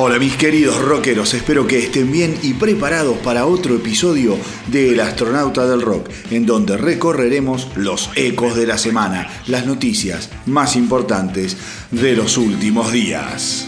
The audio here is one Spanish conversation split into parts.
Hola mis queridos rockeros, espero que estén bien y preparados para otro episodio de El astronauta del rock, en donde recorreremos los ecos de la semana, las noticias más importantes de los últimos días.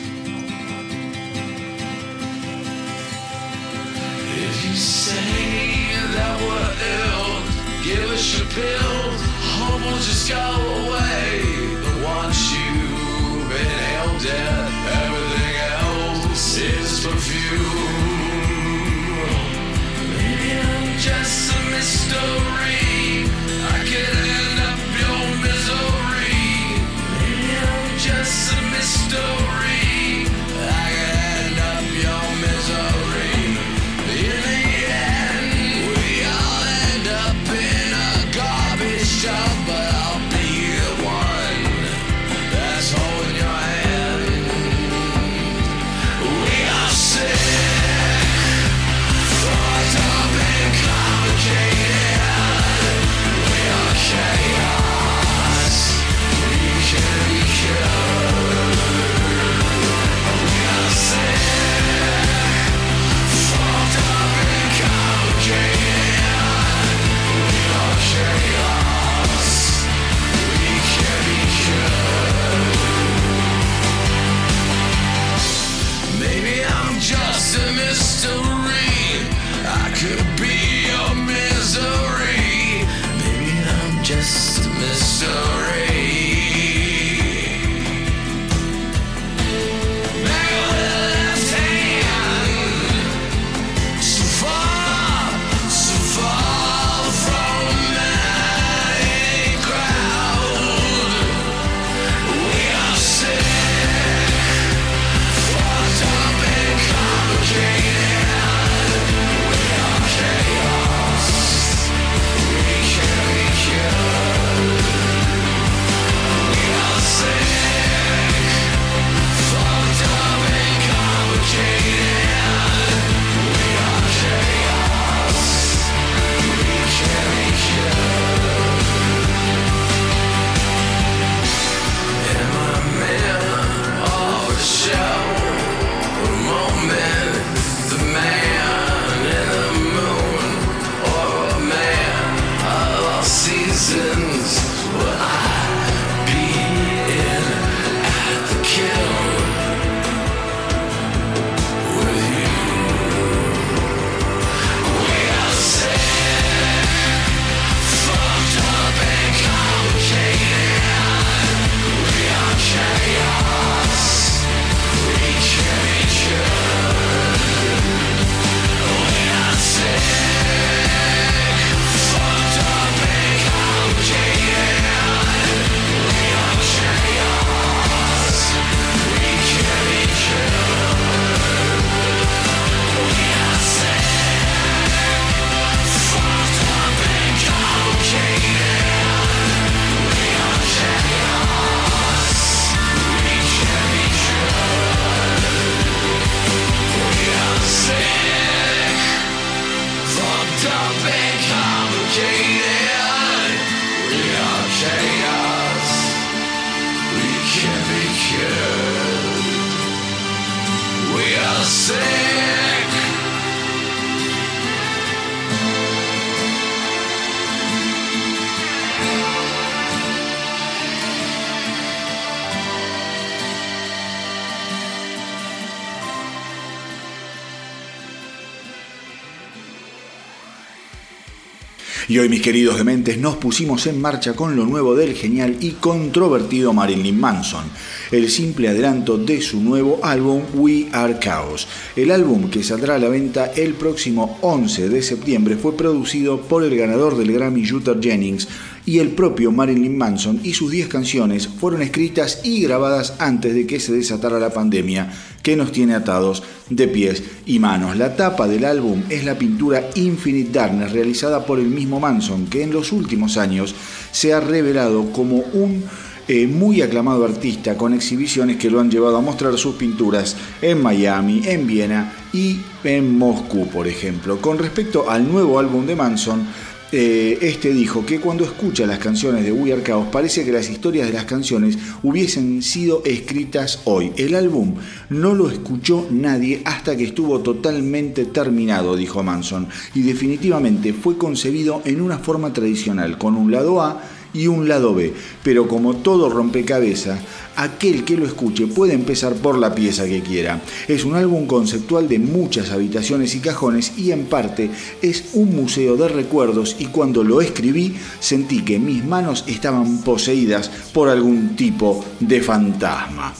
Y hoy, mis queridos dementes, nos pusimos en marcha con lo nuevo del genial y controvertido Marilyn Manson, el simple adelanto de su nuevo álbum We Are Chaos. El álbum que saldrá a la venta el próximo 11 de septiembre fue producido por el ganador del Grammy Luther Jennings y el propio Marilyn Manson y sus 10 canciones fueron escritas y grabadas antes de que se desatara la pandemia que nos tiene atados de pies y manos. La tapa del álbum es la pintura Infinite Darkness realizada por el mismo Manson, que en los últimos años se ha revelado como un eh, muy aclamado artista con exhibiciones que lo han llevado a mostrar sus pinturas en Miami, en Viena y en Moscú, por ejemplo. Con respecto al nuevo álbum de Manson, eh, este dijo que cuando escucha las canciones de We Are Chaos parece que las historias de las canciones hubiesen sido escritas hoy. El álbum no lo escuchó nadie hasta que estuvo totalmente terminado, dijo Manson, y definitivamente fue concebido en una forma tradicional, con un lado A y un lado B. Pero como todo rompecabezas, aquel que lo escuche puede empezar por la pieza que quiera. Es un álbum conceptual de muchas habitaciones y cajones y en parte es un museo de recuerdos y cuando lo escribí sentí que mis manos estaban poseídas por algún tipo de fantasma.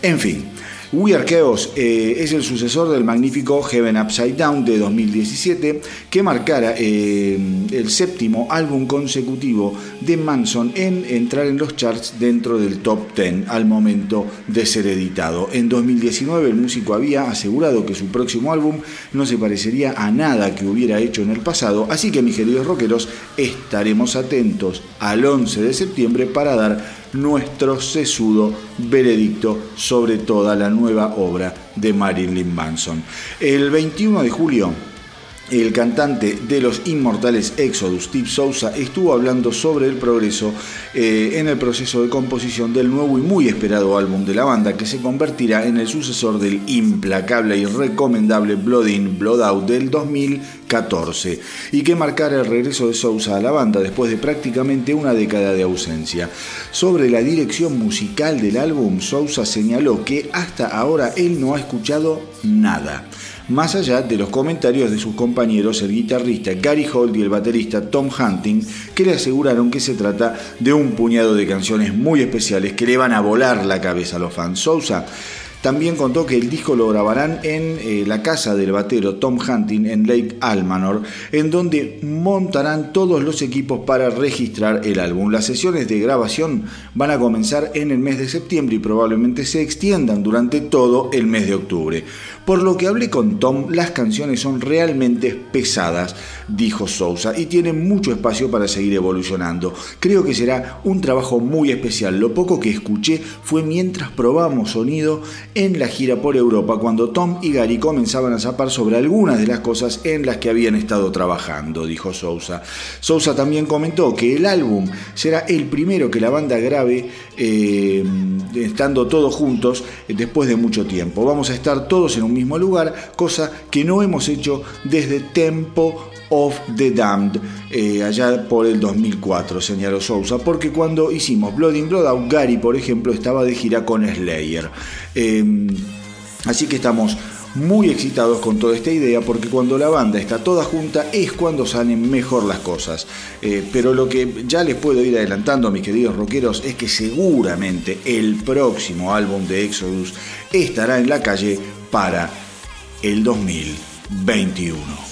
En fin, We Are Chaos eh, es el sucesor del magnífico Heaven Upside Down de 2017, que marcara eh, el séptimo álbum consecutivo de Manson en entrar en los charts dentro del top 10 al momento de ser editado. En 2019 el músico había asegurado que su próximo álbum no se parecería a nada que hubiera hecho en el pasado, así que mis queridos rockeros estaremos atentos al 11 de septiembre para dar nuestro sesudo veredicto sobre toda la nueva obra de Marilyn Manson. El 21 de julio el cantante de los inmortales Exodus, Steve Sousa, estuvo hablando sobre el progreso eh, en el proceso de composición del nuevo y muy esperado álbum de la banda, que se convertirá en el sucesor del implacable y recomendable Blood In, Blood Out del 2014, y que marcará el regreso de Sousa a la banda después de prácticamente una década de ausencia. Sobre la dirección musical del álbum, Sousa señaló que hasta ahora él no ha escuchado nada más allá de los comentarios de sus compañeros, el guitarrista Gary Holt y el baterista Tom Hunting, que le aseguraron que se trata de un puñado de canciones muy especiales que le van a volar la cabeza a los fans. Sousa también contó que el disco lo grabarán en eh, la casa del batero Tom Hunting en Lake Almanor, en donde montarán todos los equipos para registrar el álbum. Las sesiones de grabación van a comenzar en el mes de septiembre y probablemente se extiendan durante todo el mes de octubre. Por lo que hablé con Tom, las canciones son realmente pesadas, dijo Sousa, y tienen mucho espacio para seguir evolucionando. Creo que será un trabajo muy especial. Lo poco que escuché fue mientras probamos sonido en la gira por Europa, cuando Tom y Gary comenzaban a zapar sobre algunas de las cosas en las que habían estado trabajando, dijo Sousa. Sousa también comentó que el álbum será el primero que la banda grabe eh, estando todos juntos después de mucho tiempo. Vamos a estar todos en un mismo lugar, cosa que no hemos hecho desde Tempo of the Damned, eh, allá por el 2004, señaló Sousa, porque cuando hicimos Blood in Blood Gary, por ejemplo, estaba de gira con Slayer. Em, así que estamos muy excitados con toda esta idea porque cuando la banda está toda junta es cuando salen mejor las cosas. Eh, pero lo que ya les puedo ir adelantando, mis queridos rockeros, es que seguramente el próximo álbum de Exodus estará en la calle para el 2021.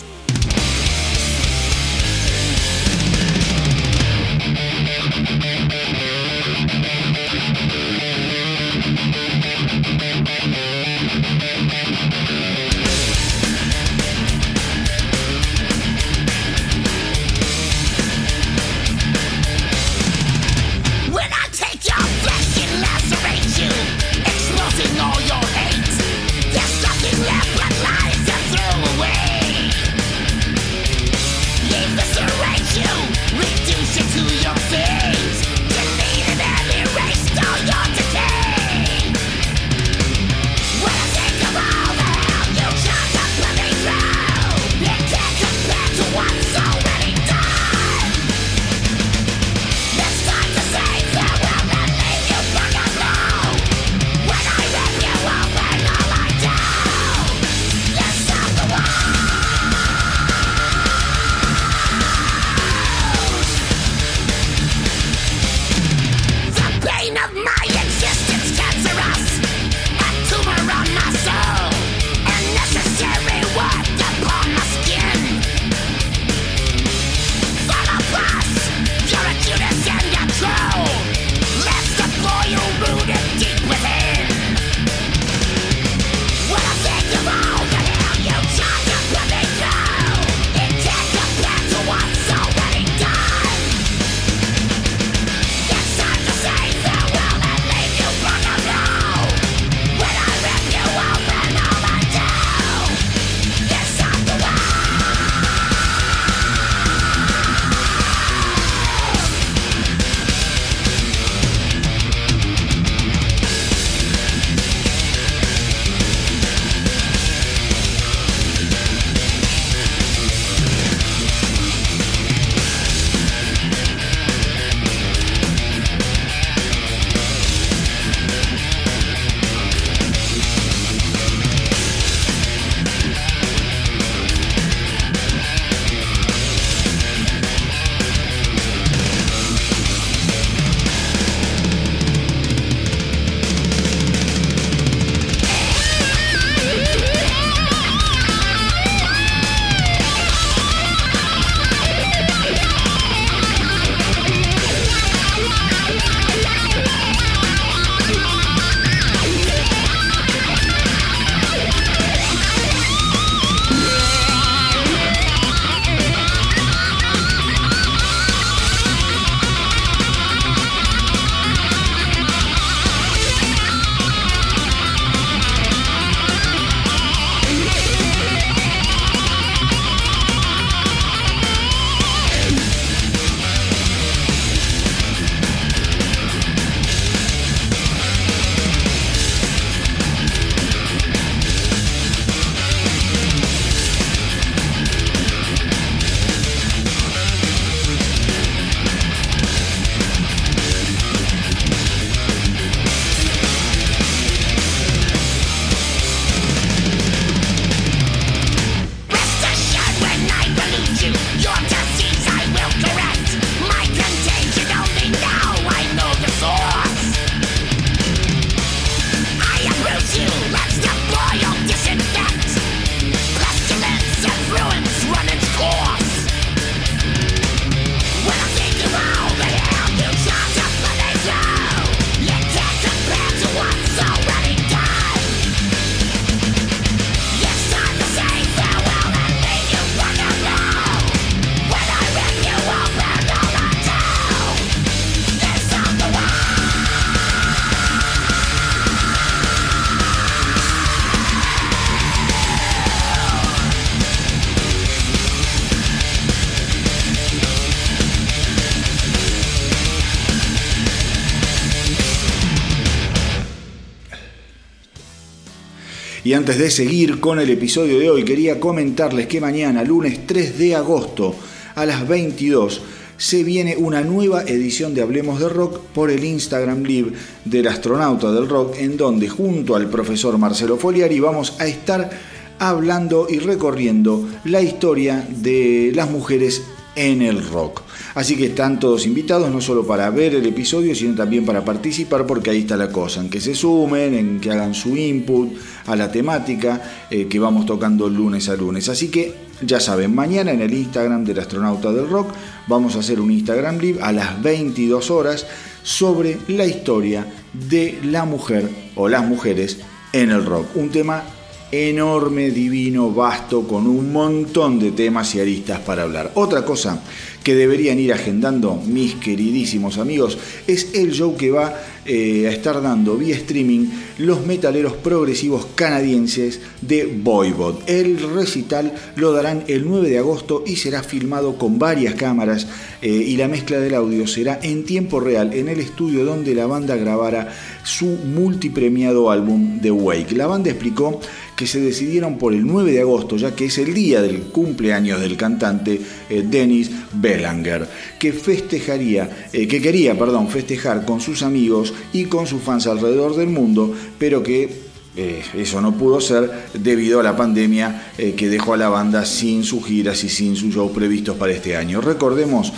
Y antes de seguir con el episodio de hoy, quería comentarles que mañana, lunes 3 de agosto, a las 22, se viene una nueva edición de Hablemos de Rock por el Instagram Live del astronauta del rock, en donde junto al profesor Marcelo Foliari vamos a estar hablando y recorriendo la historia de las mujeres en el rock. Así que están todos invitados no solo para ver el episodio, sino también para participar, porque ahí está la cosa, en que se sumen, en que hagan su input a la temática eh, que vamos tocando lunes a lunes. Así que ya saben, mañana en el Instagram del astronauta del rock vamos a hacer un Instagram Live a las 22 horas sobre la historia de la mujer o las mujeres en el rock. Un tema enorme, divino, vasto, con un montón de temas y aristas para hablar. Otra cosa que deberían ir agendando mis queridísimos amigos es el show que va eh, a estar dando vía streaming los metaleros progresivos canadienses de Voivod. El recital lo darán el 9 de agosto y será filmado con varias cámaras eh, y la mezcla del audio será en tiempo real en el estudio donde la banda grabara su multipremiado álbum The Wake. La banda explicó que se decidieron por el 9 de agosto, ya que es el día del cumpleaños del cantante eh, Dennis Belanger, que festejaría, eh, que quería, perdón, festejar con sus amigos y con sus fans alrededor del mundo, pero que eh, eso no pudo ser debido a la pandemia que dejó a la banda sin sus giras y sin sus shows previstos para este año. Recordemos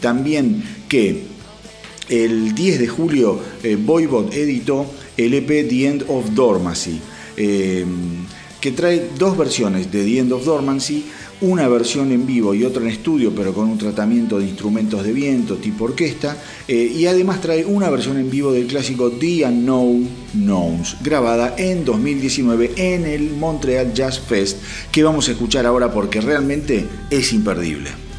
también que el 10 de julio Voivod editó el EP The End of Dormancy eh, que trae dos versiones de The End of Dormancy, una versión en vivo y otra en estudio, pero con un tratamiento de instrumentos de viento tipo orquesta, eh, y además trae una versión en vivo del clásico The Unknown Knowns, grabada en 2019 en el Montreal Jazz Fest, que vamos a escuchar ahora porque realmente es imperdible.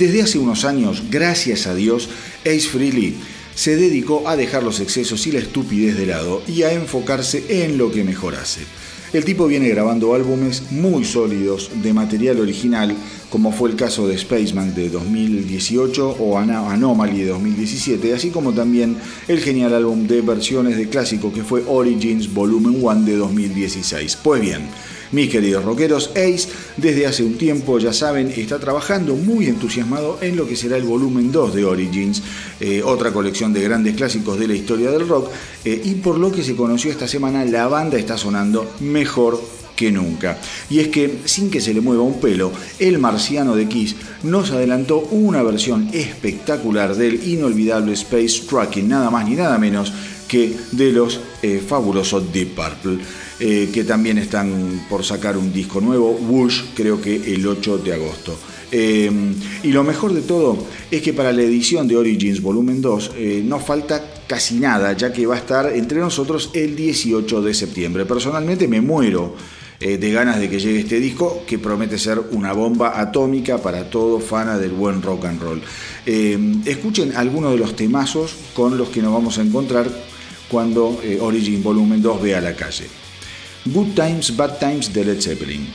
Desde hace unos años, gracias a Dios, Ace Frehley se dedicó a dejar los excesos y la estupidez de lado y a enfocarse en lo que mejor hace. El tipo viene grabando álbumes muy sólidos de material original, como fue el caso de Spaceman de 2018 o Anomaly de 2017, así como también el genial álbum de versiones de clásico que fue Origins Volumen 1 de 2016. Pues bien, mis queridos rockeros, Ace desde hace un tiempo, ya saben, está trabajando muy entusiasmado en lo que será el volumen 2 de Origins, eh, otra colección de grandes clásicos de la historia del rock, eh, y por lo que se conoció esta semana, la banda está sonando mejor que nunca. Y es que, sin que se le mueva un pelo, el marciano de Kiss nos adelantó una versión espectacular del inolvidable Space Trucking, nada más ni nada menos que de los eh, fabulosos Deep Purple. Eh, que también están por sacar un disco nuevo, Bush, creo que el 8 de agosto. Eh, y lo mejor de todo es que para la edición de Origins Volumen 2 eh, no falta casi nada, ya que va a estar entre nosotros el 18 de septiembre. Personalmente me muero de ganas de que llegue este disco, que promete ser una bomba atómica para todo fana del buen rock and roll. escuchen algunos de los temazos con los que nos vamos a encontrar cuando Origins Volumen 2 vea la calle. Good Times, Bad Times de Led Zeppelin,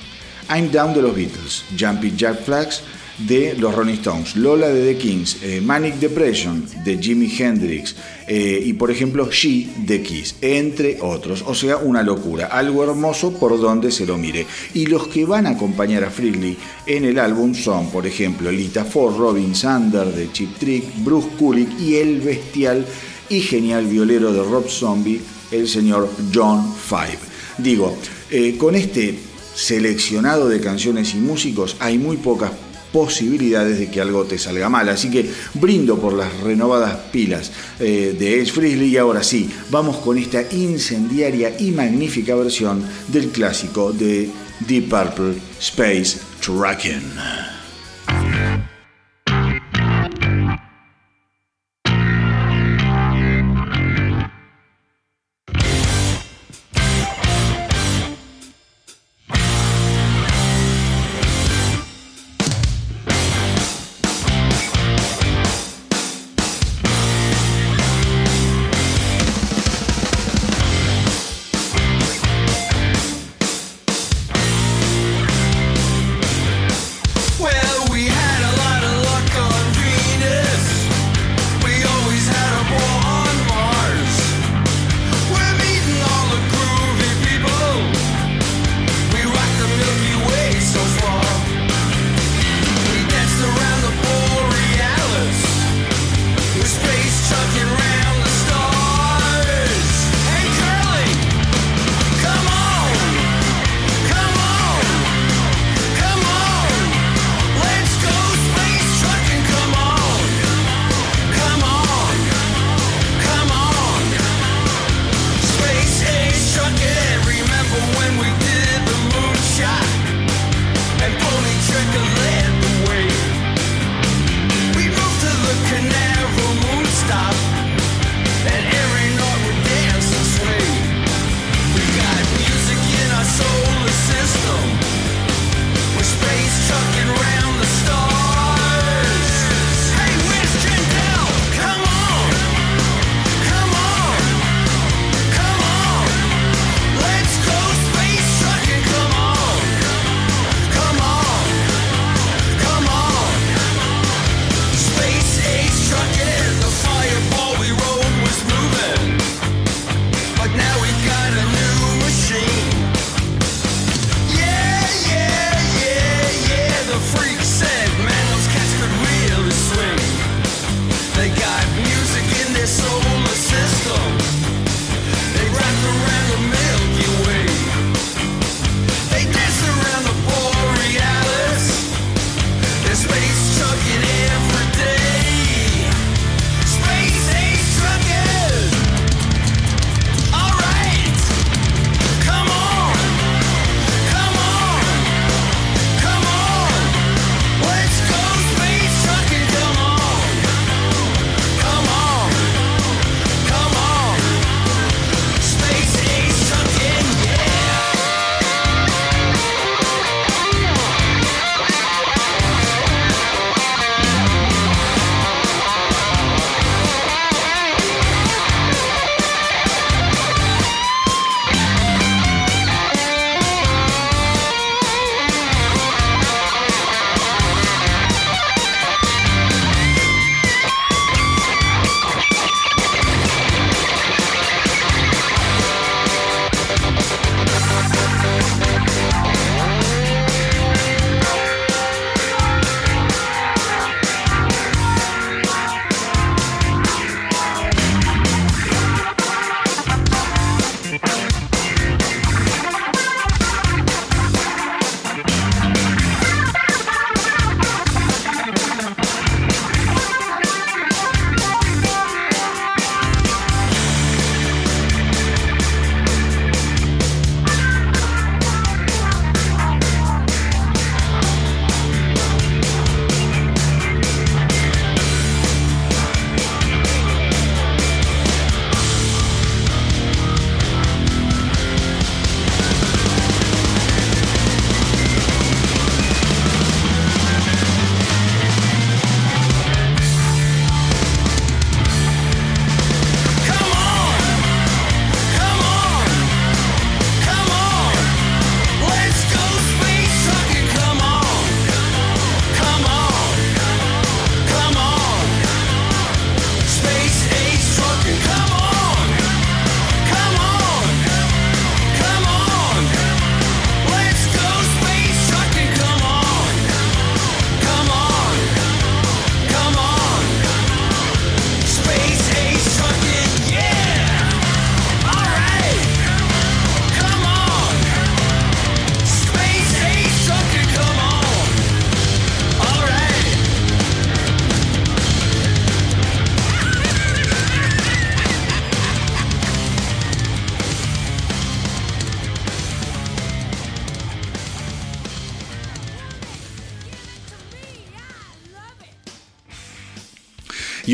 I'm Down de los Beatles, Jumping Jack Flags de los Rolling Stones, Lola de The Kings, eh, Manic Depression de Jimi Hendrix eh, y por ejemplo She de Kiss, entre otros. O sea, una locura, algo hermoso por donde se lo mire. Y los que van a acompañar a Freely en el álbum son, por ejemplo, Lita Ford, Robin Sander de Chip Trick, Bruce Kulick y el bestial y genial violero de Rob Zombie, el señor John Five. Digo, eh, con este seleccionado de canciones y músicos hay muy pocas posibilidades de que algo te salga mal. Así que brindo por las renovadas pilas eh, de Edge Frizzly y ahora sí, vamos con esta incendiaria y magnífica versión del clásico de Deep Purple Space Trucking.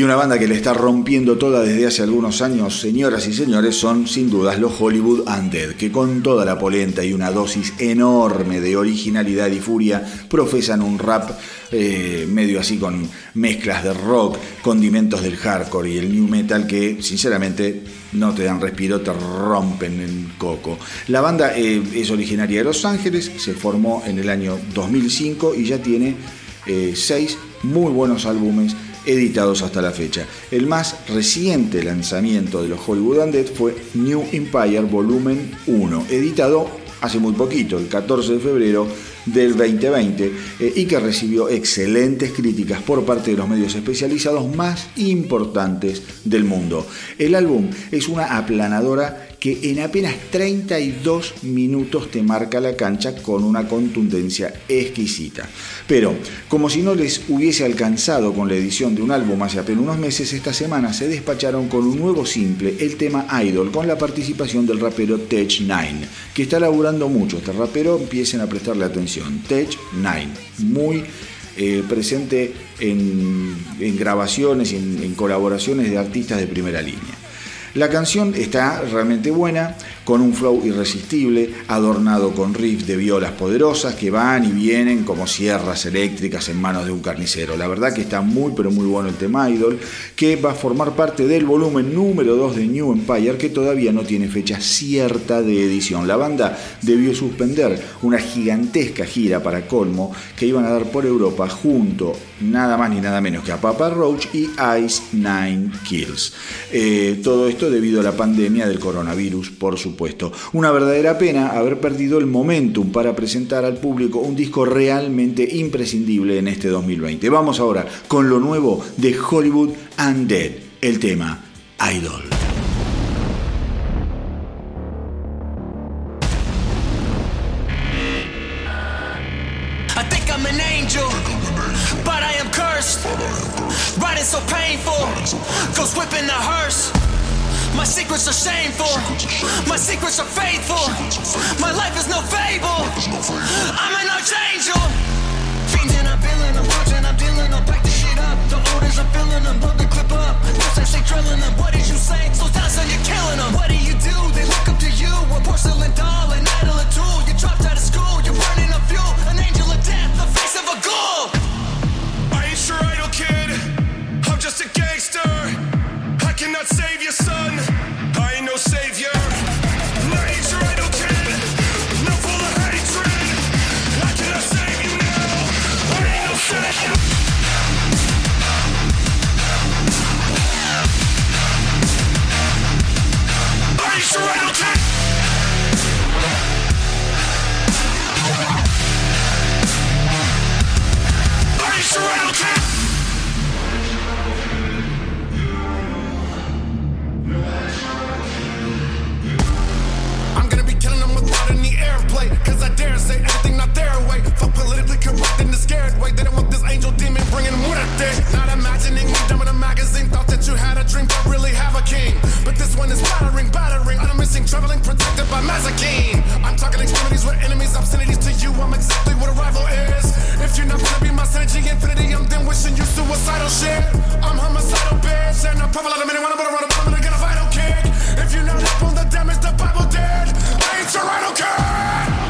Y una banda que le está rompiendo toda desde hace algunos años, señoras y señores, son sin dudas los Hollywood Undead, que con toda la polenta y una dosis enorme de originalidad y furia profesan un rap eh, medio así con mezclas de rock, condimentos del hardcore y el new metal que sinceramente no te dan respiro, te rompen el coco. La banda eh, es originaria de Los Ángeles, se formó en el año 2005 y ya tiene eh, seis muy buenos álbumes editados hasta la fecha. El más reciente lanzamiento de los Hollywood Undead fue New Empire Volumen 1, editado hace muy poquito, el 14 de febrero del 2020 eh, y que recibió excelentes críticas por parte de los medios especializados más importantes del mundo. El álbum es una aplanadora que en apenas 32 minutos te marca la cancha con una contundencia exquisita. Pero, como si no les hubiese alcanzado con la edición de un álbum hace apenas unos meses, esta semana se despacharon con un nuevo simple, el tema Idol, con la participación del rapero Tech Nine, que está laburando mucho. Este rapero empiecen a prestarle atención. Tech Nine, muy eh, presente en, grabaciones y en colaboraciones de artistas de primera línea. La canción está realmente buena, con un flow irresistible, adornado con riffs de violas poderosas que van y vienen como sierras eléctricas en manos de un carnicero. La verdad que está muy pero muy bueno el tema Idol, que va a formar parte del volumen número 2 de New Empire, que todavía no tiene fecha cierta de edición. La banda debió suspender una gigantesca gira para colmo que iban a dar por Europa junto nada más ni nada menos que a Papa Roach y Ice Nine Kills. Eh, todo esto debido a la pandemia del coronavirus, por supuesto. Una verdadera pena haber perdido el momentum para presentar al público un disco realmente imprescindible en este 2020. Vamos ahora con lo nuevo de Hollywood Undead, el tema Idol. Shameful. My secrets are faithful. My life is no fable. I'm an archangel. Fiending, I'm feeling, I'm watching, I'm dealing, I'll pack the shit up. The orders, I'm them, load the clip up. I say drilling them. What did you say? Slow down, son, you're killing them. What do you do? They look up to you. A porcelain doll, an idol, a tool. You dropped out of school, you're burning up fuel. An angel of death, the face of a ghoul. I ain't sure idle kid I'm just a gangster. I cannot save your savior. Scared way. They don't want this angel demon bringing muerte. Not imagining me dumb in a magazine. Thought that you had a dream, but really have a king. But this one is battering, battering. I'm missing, traveling, protected by Mazakine. I'm talking extremities with enemies, obscenities to you. I'm exactly what a rival is. If you're not gonna be my synergy, infinity, I'm then wishing you suicidal shit. I'm homicidal, bitch. And I'm probably not a minute, when I'm gonna run up, I'm gonna get a vital kick. If you're not up on the damage, the Bible did. I ain't your idol kid.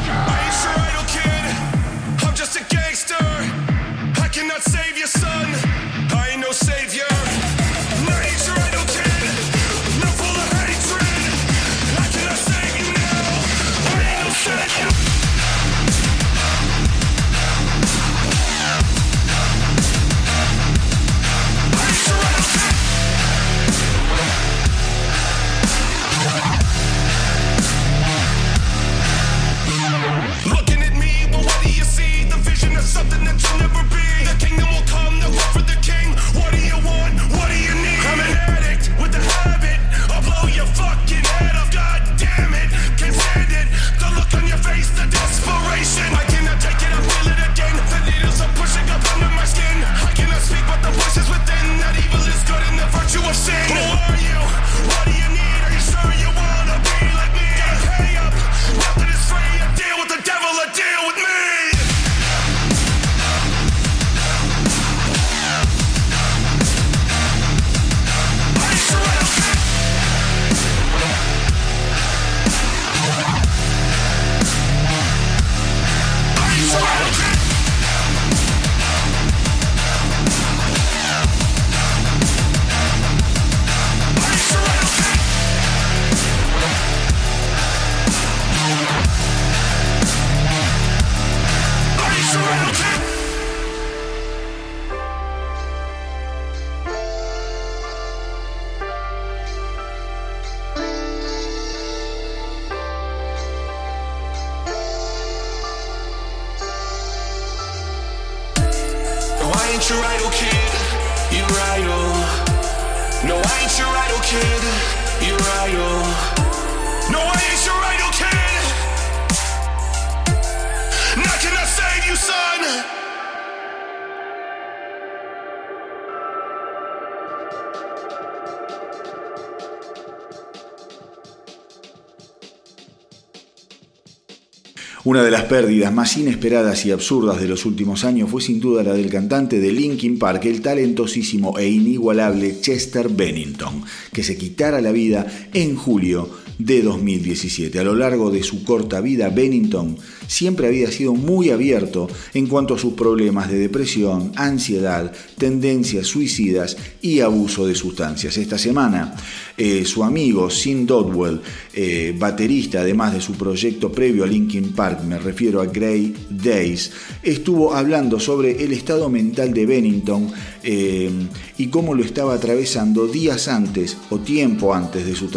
Una de las pérdidas más inesperadas y absurdas de los últimos años fue sin duda la del cantante de Linkin Park, el talentosísimo e inigualable Chester Bennington, que se quitara la vida en julio de 2017. A lo largo de su corta vida, Bennington siempre había sido muy abierto en cuanto a sus problemas de depresión, ansiedad, tendencias suicidas y abuso de sustancias. Esta semana, eh, su amigo Sin Dodwell, eh, baterista además de su proyecto previo a Linkin Park, me refiero a Grey Days, estuvo hablando sobre el estado mental de Bennington eh, y cómo lo estaba atravesando días antes o tiempo antes de su,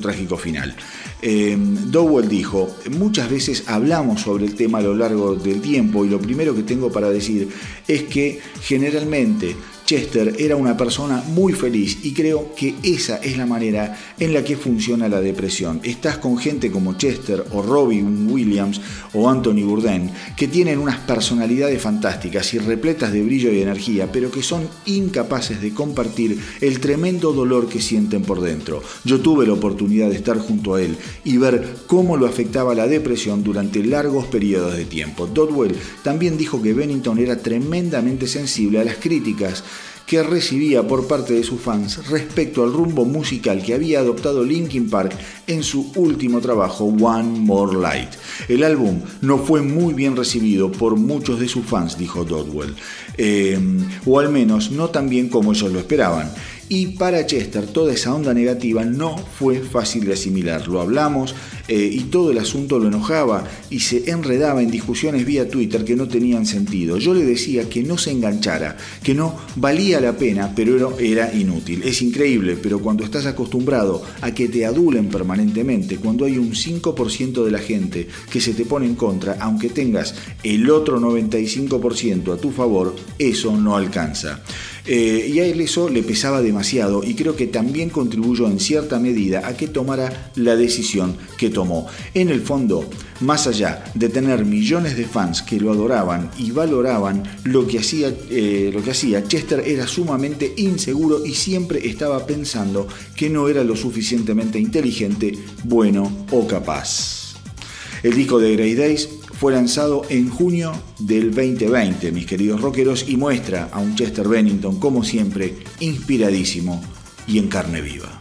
trágico final. Dowell dijo, muchas veces hablamos sobre el tema a lo largo del tiempo y lo primero que tengo para decir es que generalmente Chester era una persona muy feliz y creo que esa es la manera en la que funciona la depresión. Estás con gente como Chester o Robin Williams o Anthony Bourdain que tienen unas personalidades fantásticas y repletas de brillo y energía, pero que son incapaces de compartir el tremendo dolor que sienten por dentro. Yo tuve la oportunidad de estar junto a él y ver cómo lo afectaba la depresión durante largos periodos de tiempo. Dodwell también dijo que Bennington era tremendamente sensible a las críticas que recibía por parte de sus fans respecto al rumbo musical que había adoptado Linkin Park en su último trabajo One More Light. El álbum no fue muy bien recibido por muchos de sus fans, dijo Dodwell, eh, o al menos no tan bien como ellos lo esperaban. Y para Chester toda esa onda negativa no fue fácil de asimilar. Lo hablamos eh, y todo el asunto lo enojaba y se enredaba en discusiones vía Twitter que no tenían sentido. Yo le decía que no se enganchara, que no valía la pena, pero era inútil. Es increíble, pero cuando estás acostumbrado a que te adulen permanentemente, cuando hay un 5% de la gente que se te pone en contra, aunque tengas el otro 95% a tu favor, eso no alcanza. Eh, y a él eso le pesaba demasiado y creo que también contribuyó en cierta medida a que tomara la decisión que tomó. En el fondo, más allá de tener millones de fans que lo adoraban y valoraban lo que hacía, eh, lo que hacía Chester era sumamente inseguro y siempre estaba pensando que no era lo suficientemente inteligente, bueno o capaz. El disco de Grey Days fue lanzado en junio del 2020, mis queridos rockeros, y muestra a un Chester Bennington, como siempre, inspiradísimo y en carne viva.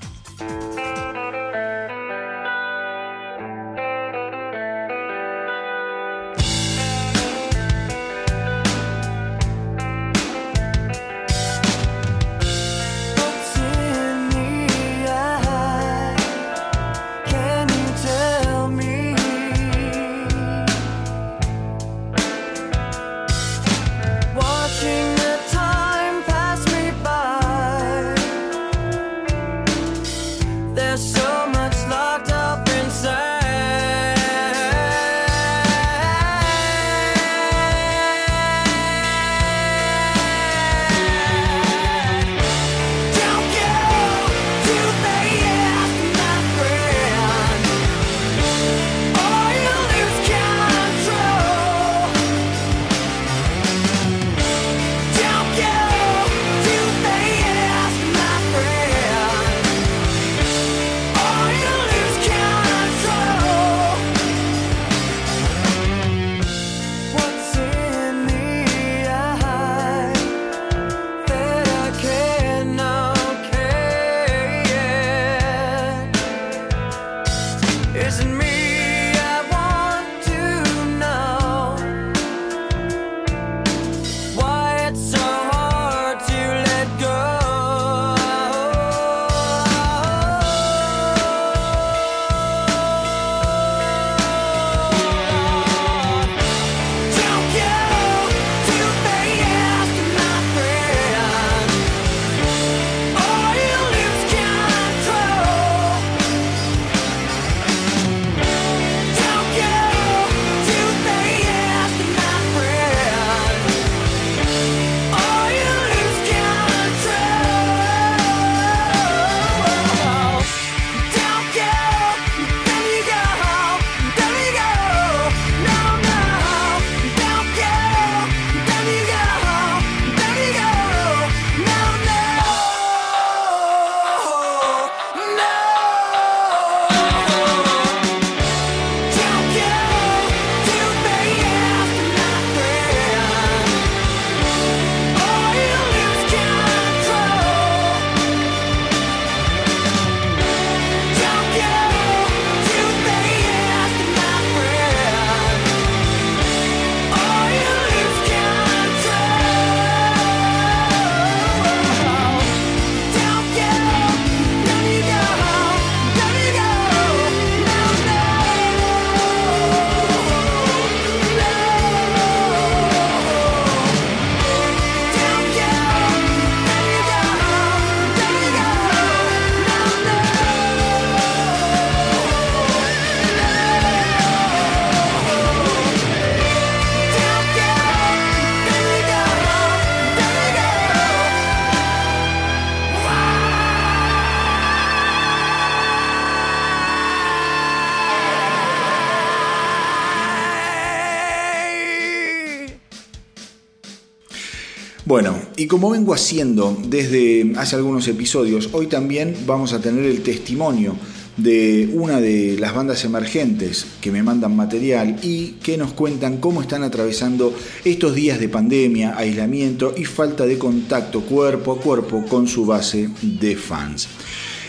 Y como vengo haciendo desde hace algunos episodios, hoy también vamos a tener el testimonio de una de las bandas emergentes que me mandan material y que nos cuentan cómo están atravesando estos días de pandemia, aislamiento y falta de contacto cuerpo a cuerpo con su base de fans.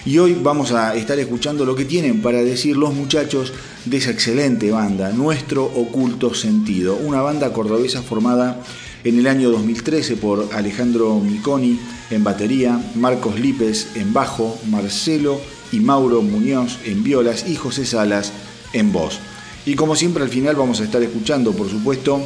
Y hoy vamos a estar escuchando lo que tienen para decir los muchachos de esa excelente banda, Nuestro Oculto Sentido, una banda cordobesa formada en el año 2013 por Alejandro Miconi en batería, Marcos Lípez en bajo, Marcelo y Mauro Muñoz en violas y José Salas en voz. Y como siempre al final vamos a estar escuchando, por supuesto,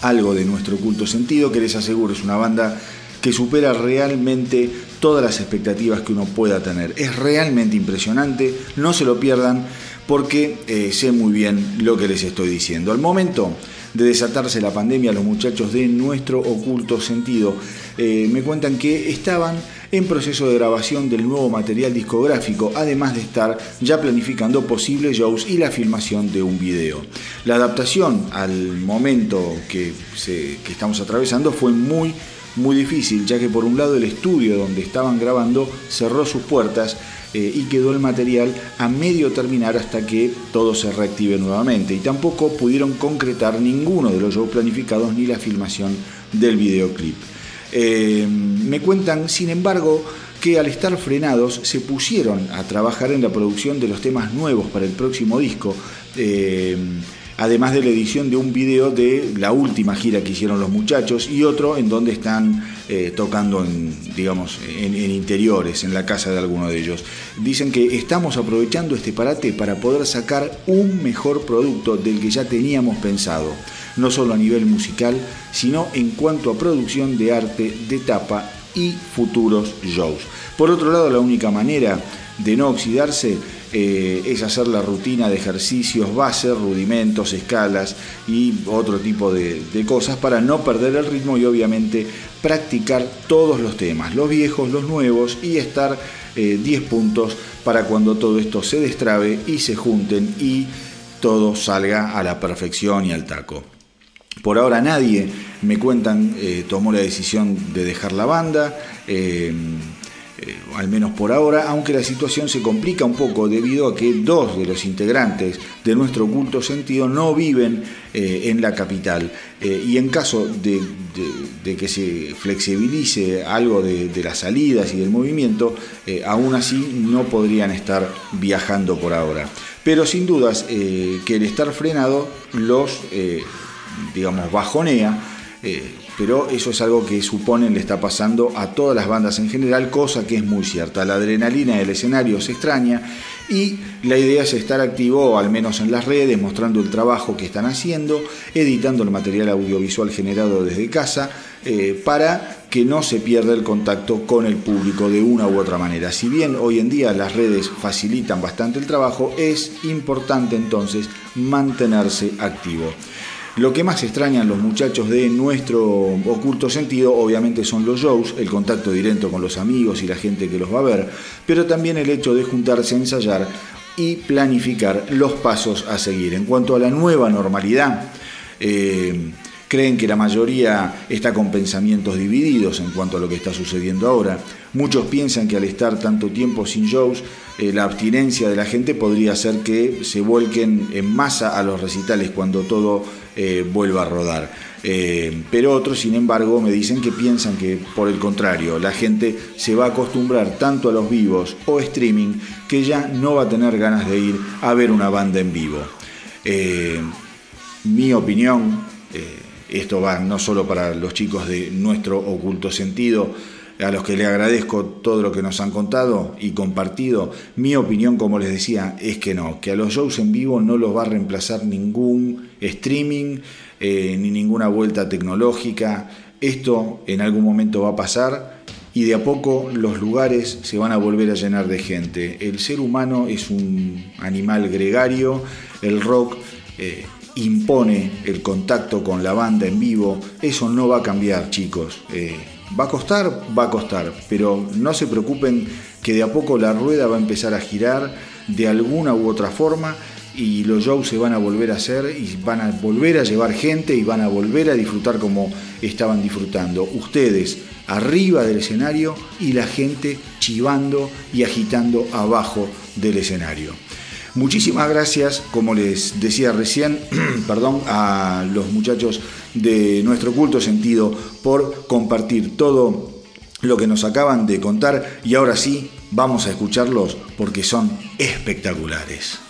algo de nuestro oculto sentido, que les aseguro es una banda que supera realmente todas las expectativas que uno pueda tener. Es realmente impresionante, no se lo pierdan porque eh, sé muy bien lo que les estoy diciendo. Al momento de desatarse la pandemia, los muchachos de nuestro oculto sentido eh, me cuentan que estaban en proceso de grabación del nuevo material discográfico, además de estar ya planificando posibles shows y la filmación de un video. La adaptación al momento que, que estamos atravesando fue muy muy difícil, ya que por un lado el estudio donde estaban grabando cerró sus puertas eh, y quedó el material a medio terminar hasta que todo se reactive nuevamente. Y tampoco pudieron concretar ninguno de los shows planificados ni la filmación del videoclip. Eh, me cuentan, sin embargo, que al estar frenados se pusieron a trabajar en la producción de los temas nuevos para el próximo disco. Eh, además de la edición de un video de la última gira que hicieron los muchachos y otro en donde están eh, tocando en, digamos, en, interiores, en la casa de alguno de ellos. Dicen que estamos aprovechando este parate para poder sacar un mejor producto del que ya teníamos pensado, no solo a nivel musical, sino en cuanto a producción de arte, de tapa y futuros shows. Por otro lado, la única manera de no oxidarse eh, es hacer la rutina de ejercicios base, rudimentos, escalas y otro tipo de, cosas para no perder el ritmo y obviamente practicar todos los temas, los viejos, los nuevos y estar 10 eh, puntos para cuando todo esto se destrabe y se junten y todo salga a la perfección y al taco. Por ahora nadie, me cuentan, eh, tomó la decisión de dejar la banda. Al menos por ahora, aunque la situación se complica un poco debido a que dos de los integrantes de nuestro oculto sentido no viven eh, en la capital. Eh, y en caso de, que se flexibilice algo de, las salidas y del movimiento, aún así no podrían estar viajando por ahora. Pero sin dudas que el estar frenado los, digamos, bajonea pero eso es algo que suponen le está pasando a todas las bandas en general, cosa que es muy cierta. La adrenalina del escenario se extraña y la idea es estar activo, al menos en las redes, mostrando el trabajo que están haciendo, editando el material audiovisual generado desde casa, eh, para que no se pierda el contacto con el público de una u otra manera. Si bien hoy en día las redes facilitan bastante el trabajo, es importante entonces mantenerse activo. Lo que más extrañan los muchachos de nuestro oculto sentido, obviamente, son los shows, el contacto directo con los amigos y la gente que los va a ver, pero también el hecho de juntarse a ensayar y planificar los pasos a seguir. En cuanto a la nueva normalidad, eh, creen que la mayoría está con pensamientos divididos en cuanto a lo que está sucediendo ahora. Muchos piensan que al estar tanto tiempo sin shows, eh, la abstinencia de la gente podría hacer que se vuelquen en masa a los recitales cuando todo eh, vuelva a rodar. Eh, pero otros, sin embargo, me dicen que piensan que, por el contrario, la gente se va a acostumbrar tanto a los vivos o streaming que ya no va a tener ganas de ir a ver una banda en vivo. mi opinión, esto va no solo para los chicos de nuestro oculto sentido, a los que le agradezco todo lo que nos han contado y compartido. Mi opinión, como les decía, es que no, que a los shows en vivo no los va a reemplazar ningún streaming eh, ni ninguna vuelta tecnológica. Esto en algún momento va a pasar y de a poco los lugares se van a volver a llenar de gente. El ser humano es un animal gregario, el rock... Eh, impone el contacto con la banda en vivo, eso no va a cambiar, chicos. Eh, Va a costar, va a costar, pero no se preocupen que de a poco la rueda va a empezar a girar de alguna u otra forma y los shows se van a volver a hacer y van a volver a llevar gente y van a volver a disfrutar como estaban disfrutando. Ustedes arriba del escenario y la gente chivando y agitando abajo del escenario. Muchísimas gracias, como les decía recién, perdón, a los muchachos de nuestro culto sentido por compartir todo lo que nos acaban de contar y ahora sí vamos a escucharlos porque son espectaculares.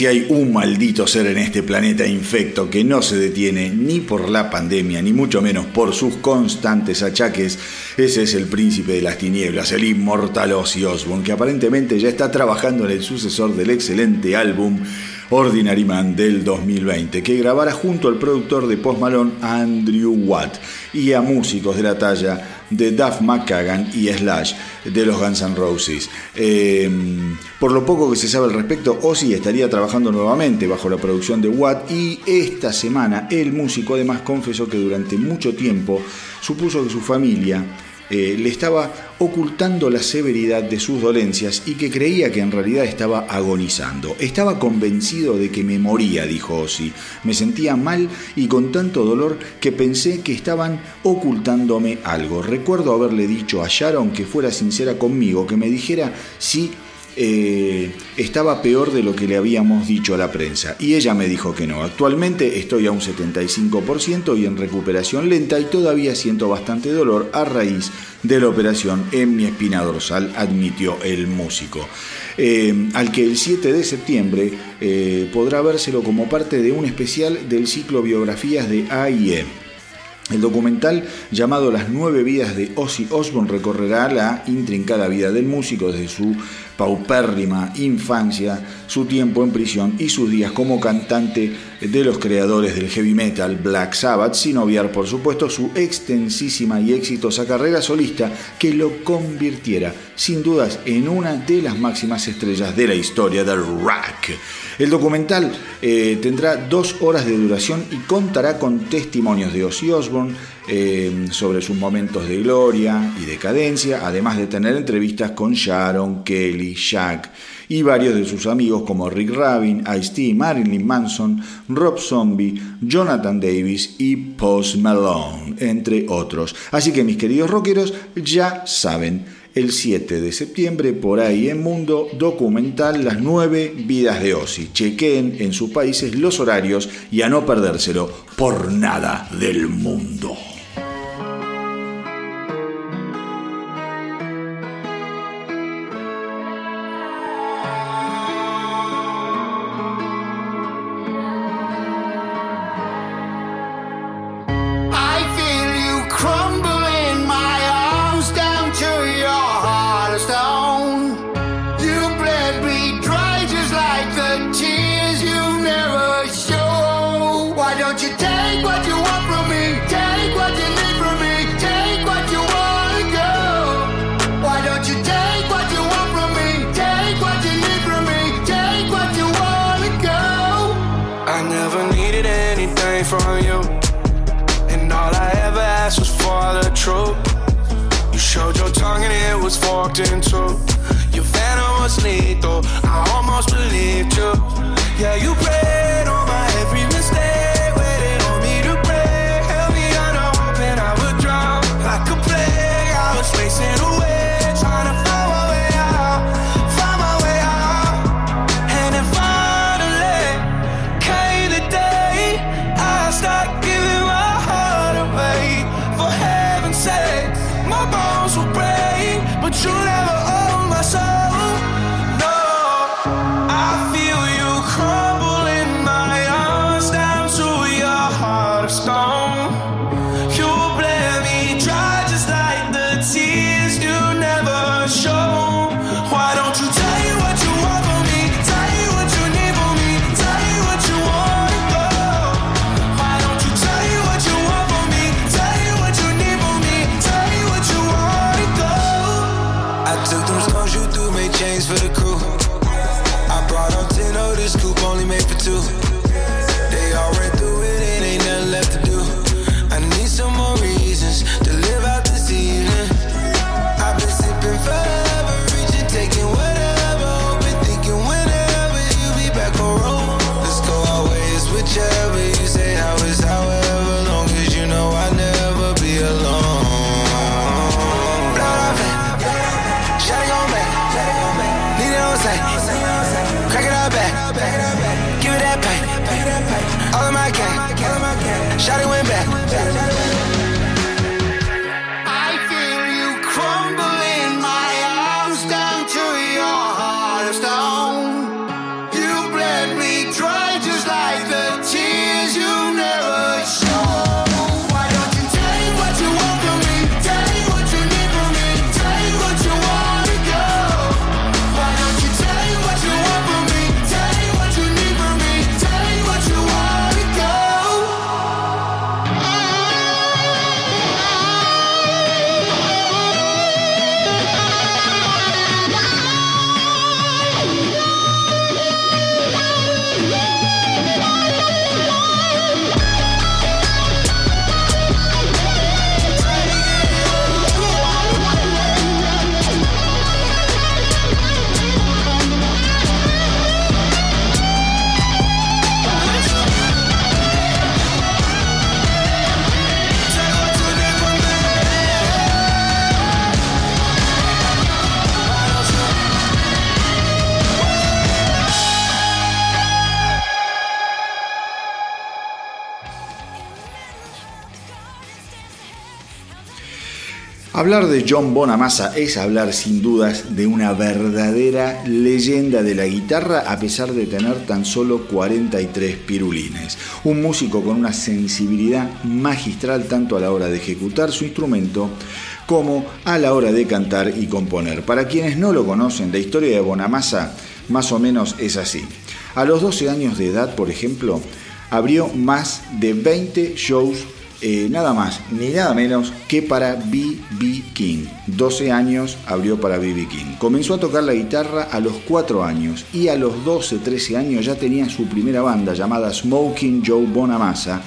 Si hay un maldito ser en este planeta infecto que no se detiene ni por la pandemia, ni mucho menos por sus constantes achaques, ese es el príncipe de las tinieblas, el inmortal Ozzy Osbourne, que aparentemente ya está trabajando en el sucesor del excelente álbum Ordinary Man del 2020, que grabará junto al productor de Post Malone Andrew Watt y a músicos de la talla de Duff McKagan y Slash de los Guns N' Roses. Em, por lo poco que se sabe al respecto, Ozzy estaría trabajando nuevamente bajo la producción de Watt y esta semana el músico además confesó que durante mucho tiempo supuso que su familia eh, le estaba ocultando la severidad de sus dolencias y que creía que en realidad estaba agonizando. Estaba convencido de que me moría, dijo Ozzy. Me sentía mal y con tanto dolor que pensé que estaban ocultándome algo. Recuerdo haberle dicho a Sharon que fuera sincera conmigo, que me dijera si eh, estaba peor de lo que le habíamos dicho a la prensa. Y ella me dijo que no. Actualmente estoy a un 75% y en recuperación lenta y todavía siento bastante dolor a raíz de la operación en mi espina dorsal, admitió el músico. Eh, al que el 7 de septiembre eh, podrá vérselo como parte de un especial del ciclo biografías de AIE. El documental llamado Las nueve vidas de Ozzy Osbourne recorrerá la intrincada vida del músico desde su paupérrima infancia, su tiempo en prisión y sus días como cantante de los creadores del heavy metal Black Sabbath, sin obviar por supuesto su extensísima y exitosa carrera solista que lo convirtiera sin dudas en una de las máximas estrellas de la historia del rock. El documental eh, tendrá dos horas de duración y contará con testimonios de Ozzy Osbourne, eh, sobre sus momentos de gloria y decadencia, además de tener entrevistas con Sharon, Kelly, Shaq y varios de sus amigos como Rick Rabin, Ice-T, Marilyn Manson, Rob Zombie, Jonathan Davis y Post Malone, entre otros. Así que mis queridos rockeros, ya saben, el 7 de septiembre por ahí en Mundo documental Las nueve vidas de Ozzy. Chequen en sus países los horarios y a no perdérselo por nada del mundo. Hablar de John Bonamassa es hablar sin dudas de una verdadera leyenda de la guitarra a pesar de tener tan solo 43 pirulines. Un músico con una sensibilidad magistral tanto a la hora de ejecutar su instrumento como a la hora de cantar y componer. Para quienes no lo conocen, la historia de Bonamassa más o menos es así. A los 12 años de edad, por ejemplo, abrió más de 20 shows eh, nada más ni nada menos que para B.B. King. 12 años abrió para B.B. King. Comenzó a tocar la guitarra a los 4 años y a los 12, 13 años ya tenía su primera banda llamada Smoking Joe Bonamassa,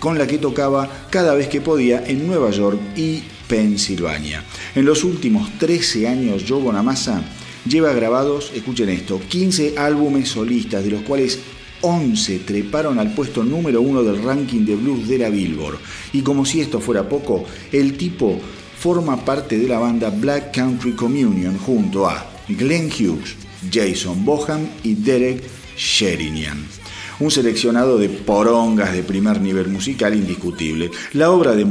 con la que tocaba cada vez que podía en Nueva York y Pensilvania. En los últimos 13 años Joe Bonamassa lleva grabados, escuchen esto, 15 álbumes solistas, de los cuales 11 treparon al puesto número uno del ranking de blues de la Billboard. Y como si esto fuera poco, el tipo forma parte de la banda Black Country Communion junto a Glenn Hughes, Jason Boham y Derek Sherinian un seleccionado de porongas de primer nivel musical indiscutible. La obra de,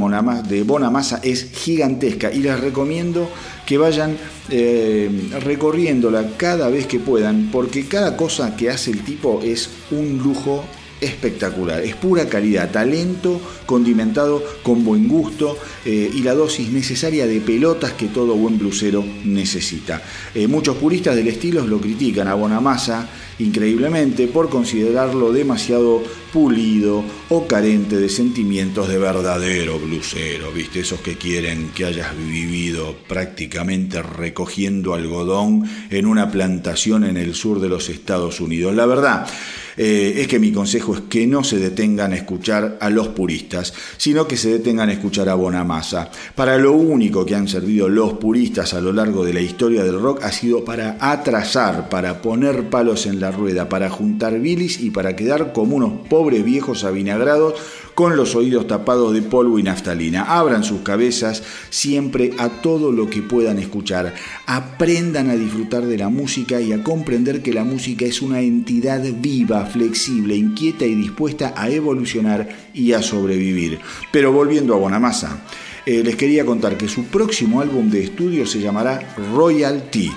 Bonamassa es gigantesca y les recomiendo que vayan eh, recorriéndola cada vez que puedan, porque cada cosa que hace el tipo es un lujo espectacular. Es pura calidad, talento condimentado con buen gusto eh, y la dosis necesaria de pelotas que todo buen blusero necesita. Eh, muchos puristas del estilo lo critican a Bonamassa increíblemente por considerarlo demasiado pulido o carente de sentimientos de verdadero blusero, ¿viste? Esos que quieren que hayas vivido prácticamente recogiendo algodón en una plantación en el sur de los Estados Unidos. La verdad, eh, es que mi consejo es que no se detengan a escuchar a los puristas, sino que se detengan a escuchar a Bonamassa. Para lo único que han servido los puristas a lo largo de la historia del rock ha sido para atrasar, para poner palos en la rueda, para juntar bilis y para quedar como unos pobres viejos avinagrados con los oídos tapados de polvo y naftalina. Abran sus cabezas siempre a todo lo que puedan escuchar. Aprendan a disfrutar de la música y a comprender que la música es una entidad viva, flexible, inquieta y dispuesta a evolucionar y a sobrevivir. Pero volviendo a Bonamassa. Eh, les quería contar que su próximo álbum de estudio se llamará Royalty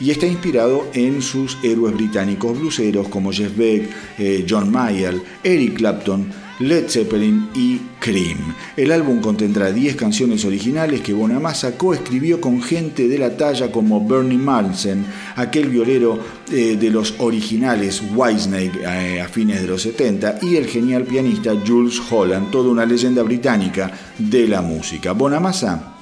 y está inspirado en sus héroes británicos bluseros como Jeff Beck, eh, John Mayer, Eric Clapton, Led Zeppelin y Cream. El álbum contendrá 10 canciones originales que Bonamassa coescribió con gente de la talla como Bernie Marsden, aquel violero eh, de los originales Whitesnake eh, a fines de los 70, y el genial pianista Jules Holland, toda una leyenda británica de la música. Bonamassa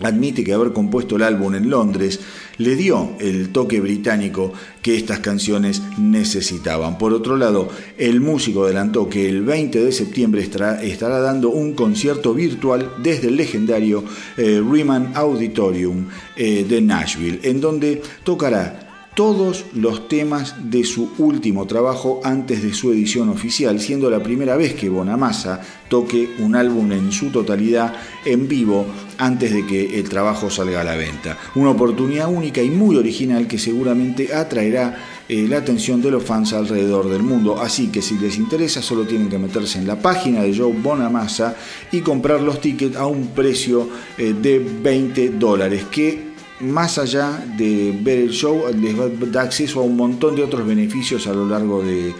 admite que haber compuesto el álbum en Londres le dio el toque británico que estas canciones necesitaban. Por otro lado, el músico adelantó que el 20 de septiembre estará, dando un concierto virtual desde el legendario eh, Riemann Auditorium eh, de Nashville, en donde tocará todos los temas de su último trabajo antes de su edición oficial, siendo la primera vez que Bonamassa toque un álbum en su totalidad en vivo antes de que el trabajo salga a la venta. Una oportunidad única y muy original que seguramente atraerá eh, la atención de los fans alrededor del mundo. Así que si les interesa solo tienen que meterse en la página de Joe Bonamassa y comprar los tickets a un precio eh, de 20 dólares que más allá de ver el show, les da acceso a un montón de otros beneficios a lo largo de,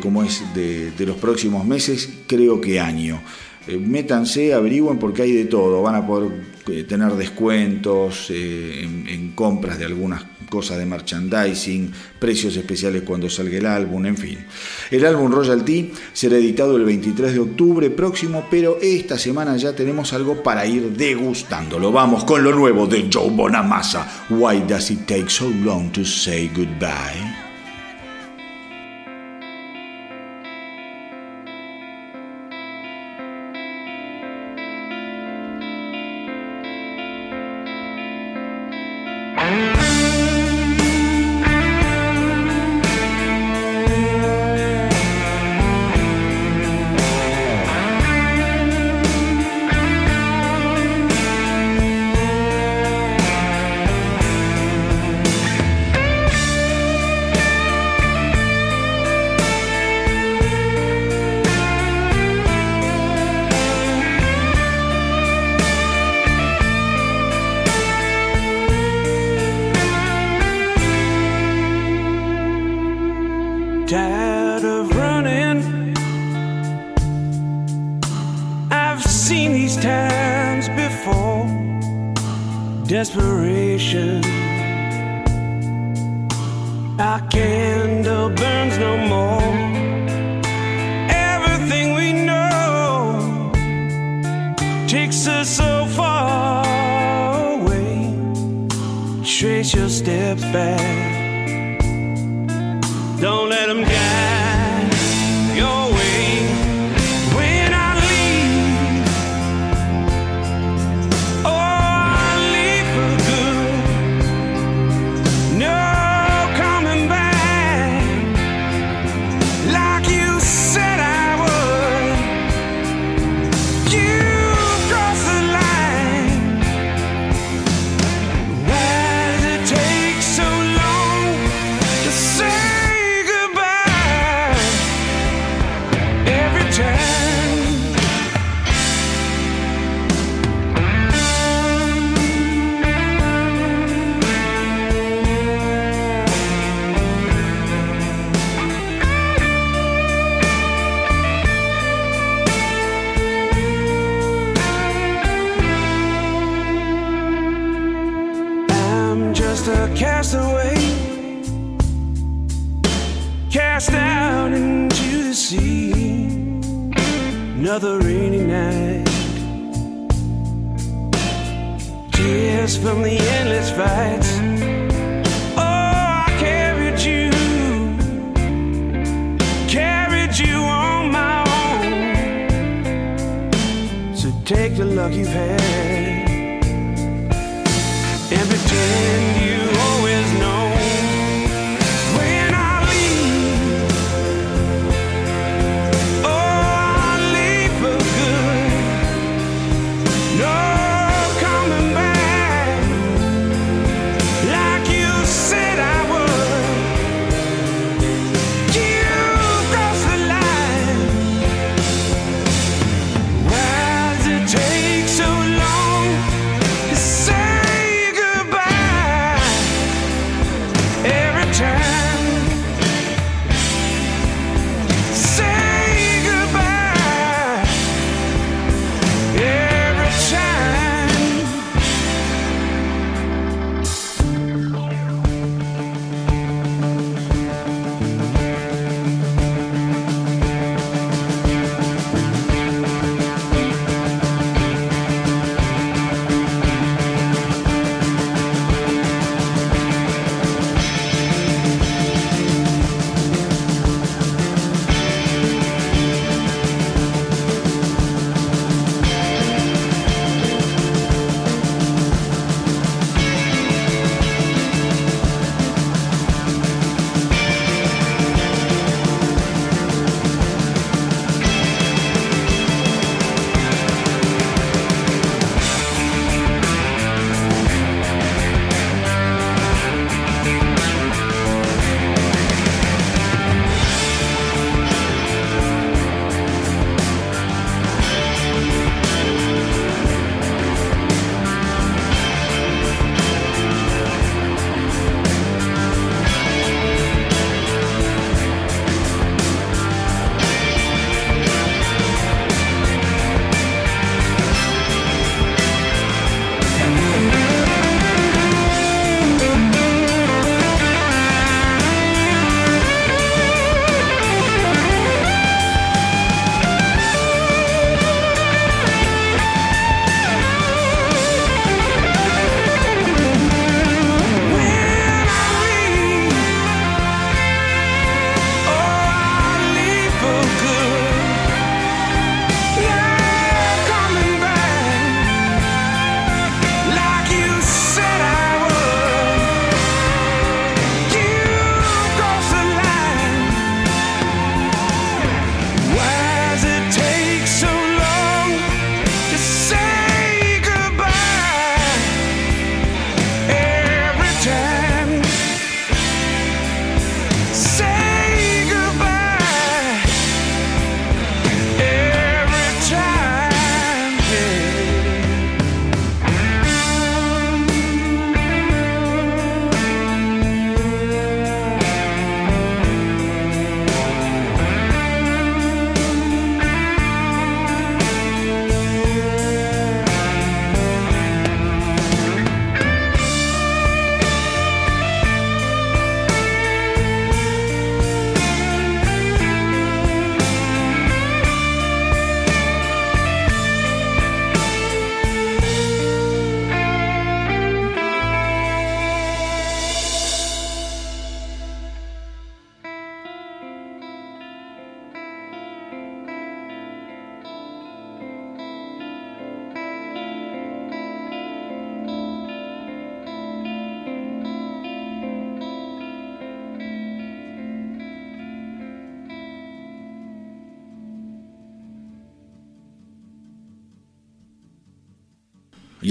cómo es de, los próximos meses, creo que año. Eh, métanse, averigüen porque hay de todo. Van a poder eh, tener descuentos eh, en, compras de algunas cosas de merchandising, precios especiales cuando salga el álbum, en fin. El álbum Royalty será editado el 23 de octubre próximo, pero esta semana ya tenemos algo para ir degustándolo. Vamos con lo nuevo de Joe Bonamassa. Why does it take so long to say goodbye?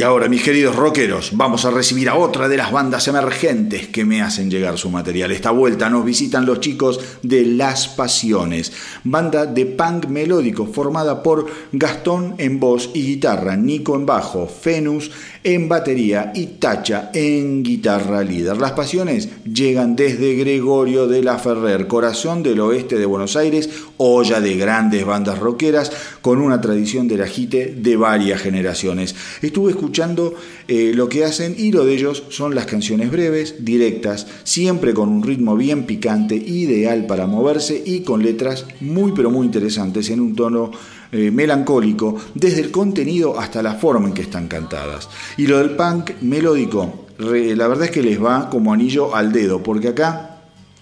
Y ahora, mis queridos rockeros, vamos a recibir a otra de las bandas emergentes que me hacen llegar su material. Esta vuelta nos visitan los chicos de Las Pasiones, banda de punk melódico formada por Gastón en voz y guitarra, Nico en bajo, Fenus en batería y Tacha en guitarra líder. Las Pasiones llegan desde Gregorio de la Ferrer, corazón del oeste de Buenos Aires, olla de grandes bandas rockeras con una tradición del agite de varias generaciones. Estuve escuchando eh, lo que hacen y lo de ellos son las canciones breves, directas, siempre con un ritmo bien picante, ideal para moverse y con letras muy pero muy interesantes en un tono eh, melancólico, desde el contenido hasta la forma en que están cantadas. Y lo del punk melódico, la verdad es que les va como anillo al dedo, porque acá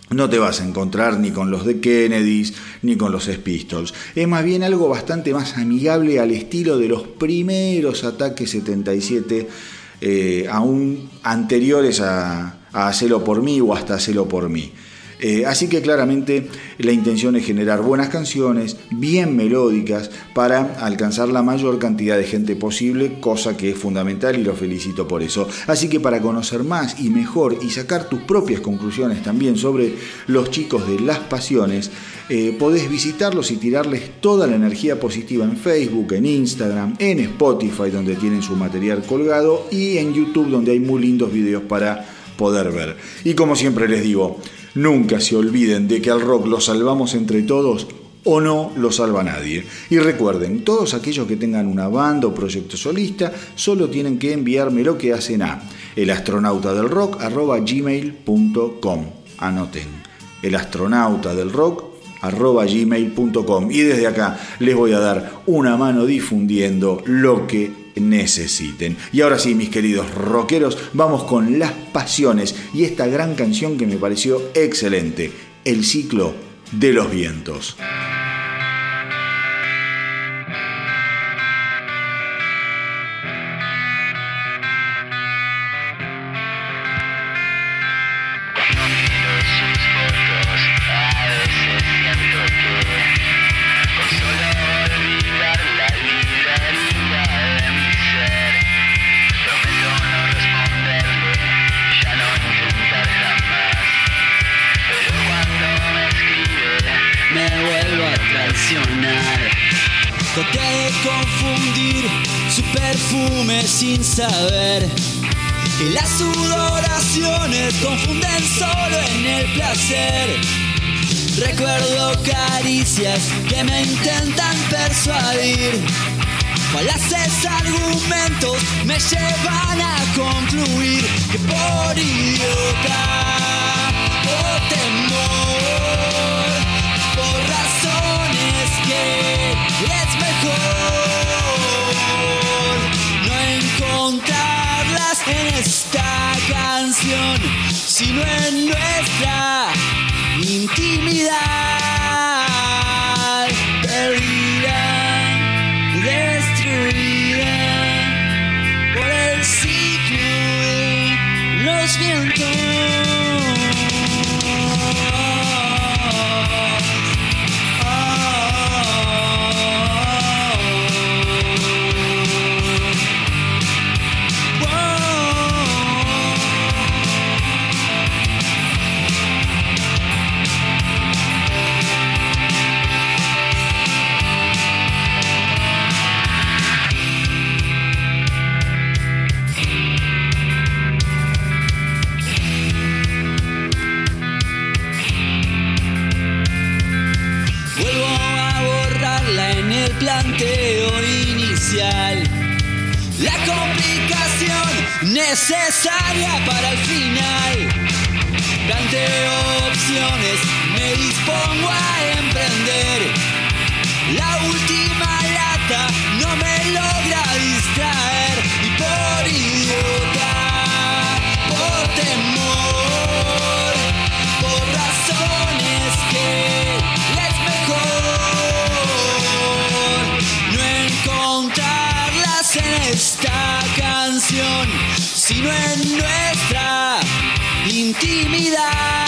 no te vas a encontrar ni con los de Kennedys ni con los Pistols. Es más bien algo bastante más amigable al estilo de los primeros ataques 77, eh, aún anteriores a, a Hacelo por mí o hasta Hacelo por mí. Eh, así que claramente la intención es generar buenas canciones, bien melódicas, para alcanzar la mayor cantidad de gente posible, cosa que es fundamental y lo felicito por eso. Así que para conocer más y mejor y sacar tus propias conclusiones también sobre los chicos de las pasiones, eh, podés visitarlos y tirarles toda la energía positiva en Facebook, en Instagram, en Spotify donde tienen su material colgado y en YouTube donde hay muy lindos videos para poder ver. Y como siempre les digo, Nunca se olviden de que al rock lo salvamos entre todos o no lo salva nadie. Y recuerden, todos aquellos que tengan una banda o proyecto solista, solo tienen que enviarme lo que hacen a elastronautadelrock.gmail.com Anoten, elastronautadelrock.gmail.com Y desde acá les voy a dar una mano difundiendo lo que necesiten. Y ahora sí, mis queridos rockeros, vamos con Las Pasiones y esta gran canción que me pareció excelente, El ciclo de los vientos. Saber que las sudoraciones confunden solo en el placer. Recuerdo caricias que me intentan persuadir. Falaces argumentos me llevan a concluir que por idiota o temor, por razones que es mejor. En esta canción, sino en nuestra intimidad. Perdida, destruida por el ciclo los vientos. Necesaria para el final. Planteo opciones, me dispongo a emprender. La última lata no me logra distraer y por idiota, por temor, en nuestra intimidad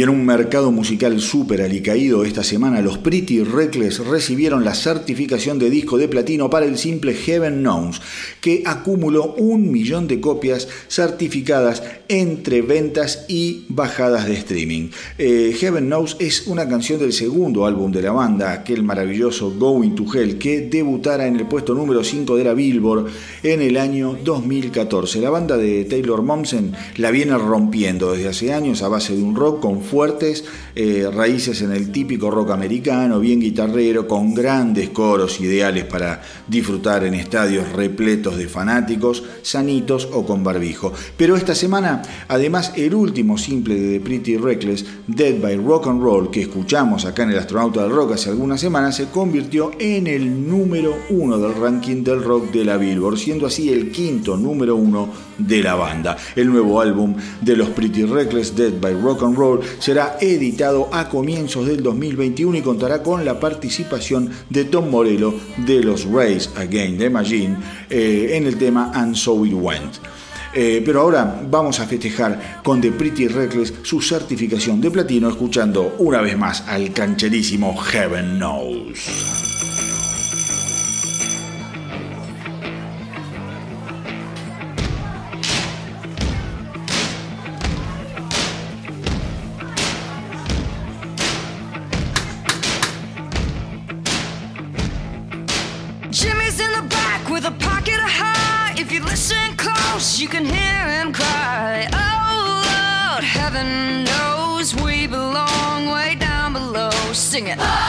Y en un mercado musical súper alicaído, esta semana los Pretty Reckless recibieron la certificación de disco de platino para el simple Heaven Knows, que acumuló un millón de copias certificadas entre ventas y bajadas de streaming. Eh, Heaven Knows es una canción del segundo álbum de la banda, aquel maravilloso Going to Hell, que debutara en el puesto número 5 de la Billboard en el año 2014. La banda de Taylor Momsen la viene rompiendo desde hace años a base de un rock con fuertes eh, raíces en el típico rock americano, bien guitarrero, con grandes coros ideales para disfrutar en estadios repletos de fanáticos, sanitos o con barbijo. Pero esta semana, además, el último simple de The Pretty Reckless, Dead by Rock and Roll, que escuchamos acá en el Astronauta del Rock hace algunas semanas, se convirtió en el número uno del ranking del rock de la Billboard, siendo así el quinto número uno de la banda. El nuevo álbum de los Pretty Reckless, Dead by Rock and Roll, será editado a comienzos del 2021 y contará con la participación de Tom Morello de los Rays Again de Imagine eh, en el tema And So It Went. Eh, pero ahora vamos a festejar con The Pretty Reckless su certificación de platino escuchando una vez más al cancherísimo Heaven Knows. watching it.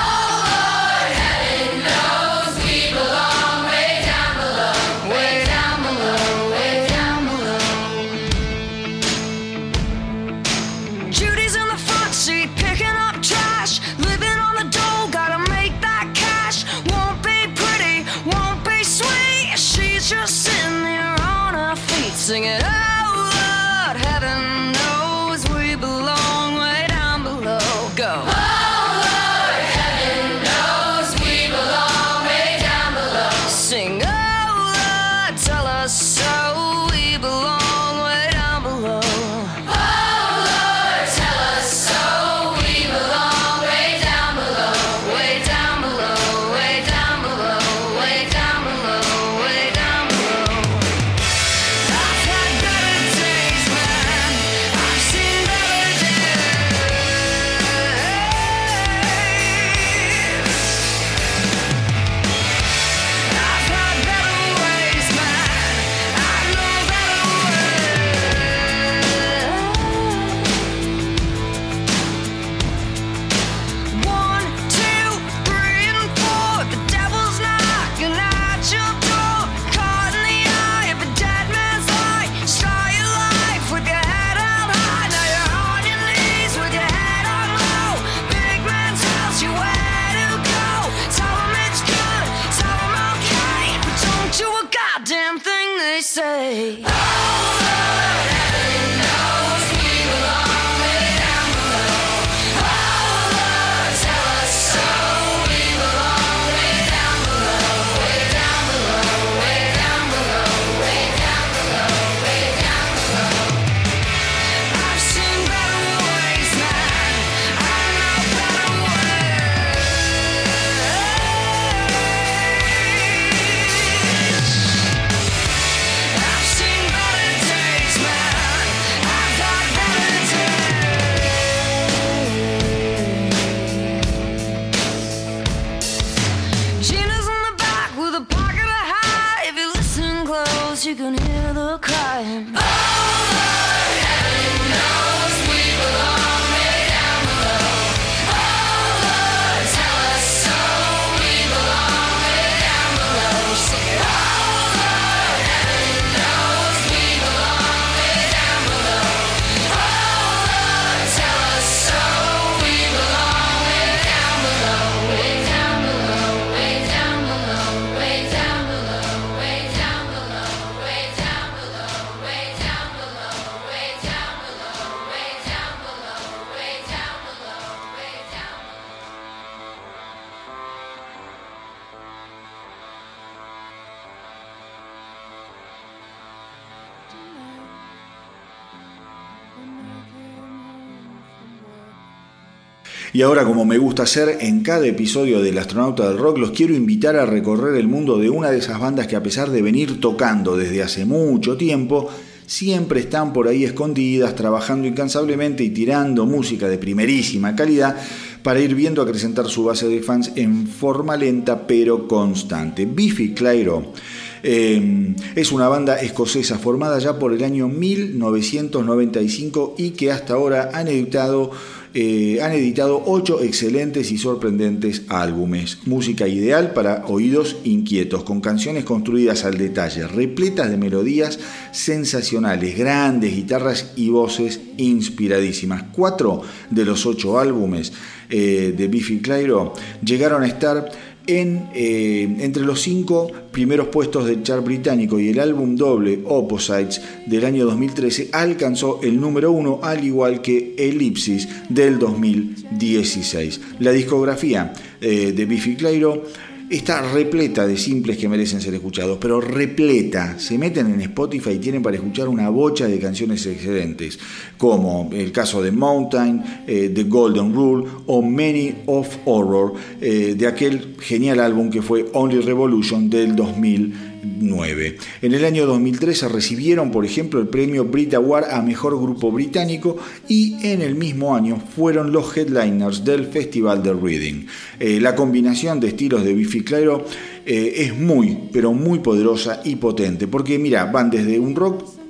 Y ahora, como me gusta hacer en cada episodio del Astronauta del Rock, los quiero invitar a recorrer el mundo de una de esas bandas que a pesar de venir tocando desde hace mucho tiempo, siempre están por ahí escondidas, trabajando incansablemente y tirando música de primerísima calidad para ir viendo acrecentar su base de fans en forma lenta pero constante. Biffy Clyro eh, es una banda escocesa formada ya por el año 1995 y que hasta ahora han editado eh, han editado ocho excelentes y sorprendentes álbumes. Música ideal para oídos inquietos, con canciones construidas al detalle, repletas de melodías sensacionales, grandes guitarras y voces inspiradísimas. Cuatro de los ocho álbumes eh, de Biffy Clyro llegaron a estar en, eh, entre los cinco primeros puestos del chart británico y el álbum doble Opposites del año 2013 alcanzó el número uno al igual que Ellipsis del 2016. La discografía eh, de Biffy Clyro está repleta de simples que merecen ser escuchados, pero repleta. Se meten en Spotify y tienen para escuchar una bocha de canciones excelentes, como el caso de Mountain, eh, The Golden Rule o Many of Horror, eh, de aquel genial álbum que fue Only Revolution del 2000 en el año 2013 recibieron, por ejemplo, el premio Brit Award a Mejor Grupo Británico y en el mismo año fueron los headliners del Festival de Reading. Eh, la combinación de estilos de Biffy Clyro eh, es muy, pero muy poderosa y potente, porque mira, van desde un rock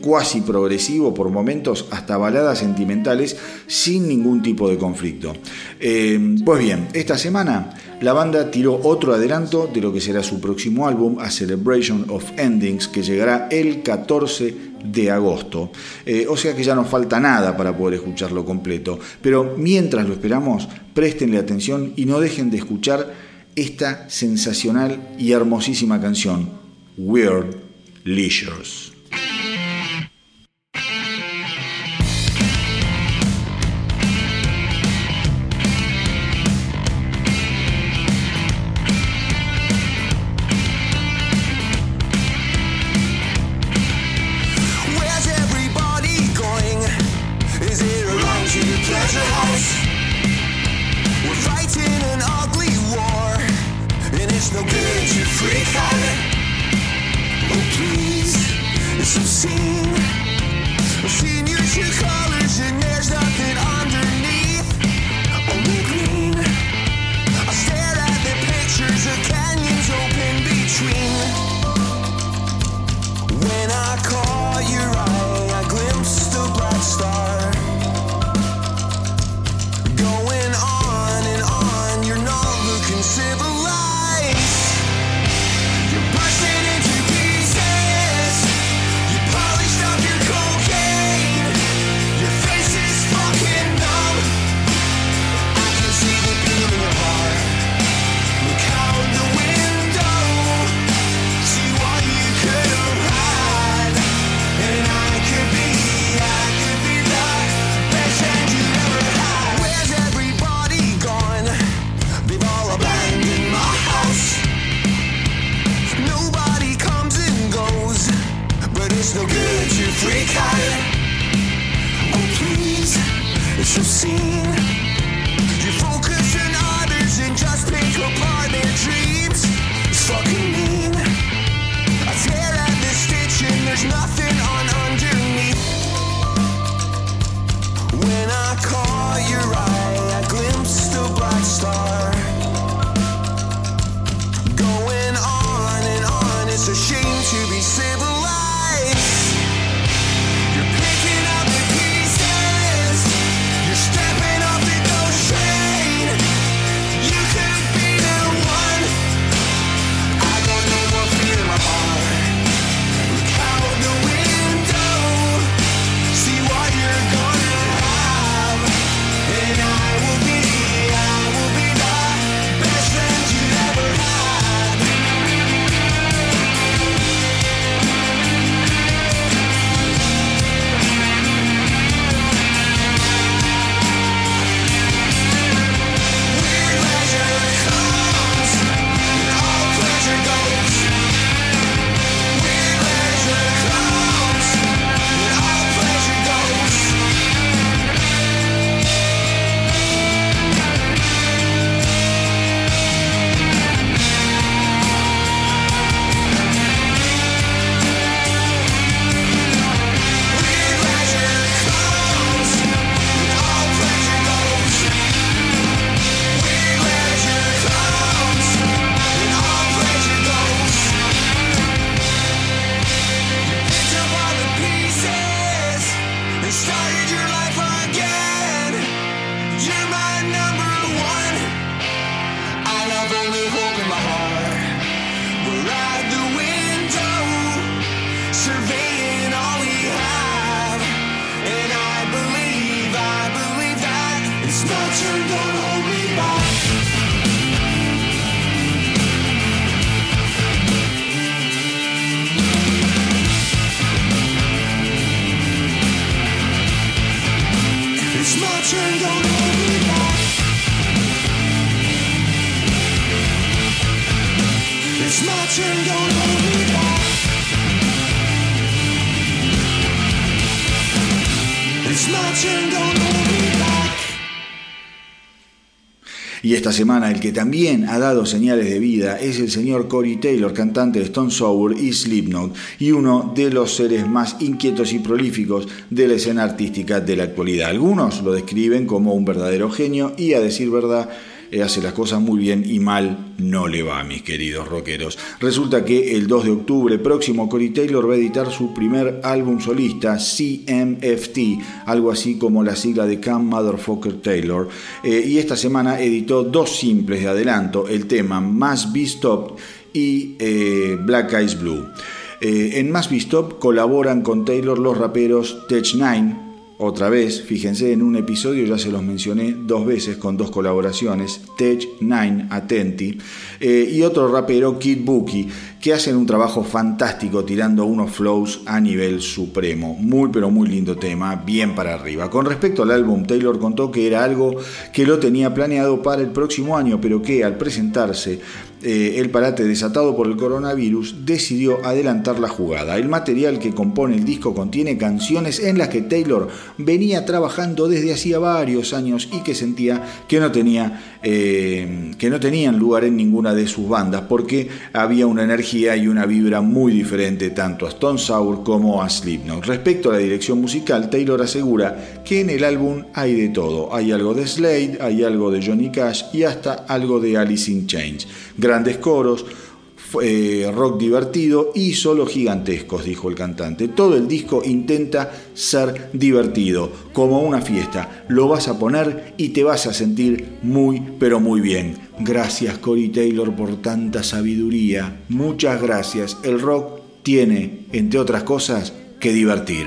cuasi progresivo por momentos hasta baladas sentimentales sin ningún tipo de conflicto. Eh, pues bien, esta semana la banda tiró otro adelanto de lo que será su próximo álbum, A Celebration of Endings, que llegará el 14 de agosto. Eh, o sea que ya no falta nada para poder escucharlo completo. Pero mientras lo esperamos, préstenle atención y no dejen de escuchar esta sensacional y hermosísima canción, Weird Leisures. Semana el que también ha dado señales de vida es el señor Corey Taylor, cantante de Stone Sour y Slipknot, y uno de los seres más inquietos y prolíficos de la escena artística de la actualidad. Algunos lo describen como un verdadero genio y a decir verdad eh, hace las cosas muy bien y mal no le va, mis queridos rockeros. Resulta que el 2 de octubre próximo Corey Taylor va a editar su primer álbum solista, CMFT, algo así como la sigla de Cam Motherfucker Taylor, eh, y esta semana editó dos simples de adelanto, el tema Must Be Stopped y eh, Black Eyes Blue. En Must Be Stopped colaboran con Taylor los raperos Tech Nine, otra vez, fíjense, en un episodio ya se los mencioné dos veces con dos colaboraciones, Tech Nine Atenti eh, y otro rapero, Kid Bookie, que hacen un trabajo fantástico tirando unos flows a nivel supremo. Muy pero muy lindo tema, bien para arriba. Con respecto al álbum, Taylor contó que era algo que lo tenía planeado para el próximo año, pero que al presentarse eh, el parate desatado por el coronavirus, decidió adelantar la jugada. El material que compone el disco contiene canciones en las que Taylor venía trabajando desde hacía varios años y que sentía que no, tenía, eh, que no tenían lugar en ninguna de sus bandas porque había una energía y una vibra muy diferente tanto a Stone Sour como a Slipknot. Respecto a la dirección musical, Taylor asegura que en el álbum hay de todo. Hay algo de Slade, hay algo de Johnny Cash y hasta algo de Alice in Chains grandes coros, eh, rock divertido y solo gigantescos, dijo el cantante. Todo el disco intenta ser divertido, como una fiesta. Lo vas a poner y te vas a sentir muy, pero muy bien. Gracias Cory Taylor por tanta sabiduría. Muchas gracias. El rock tiene, entre otras cosas, que divertir.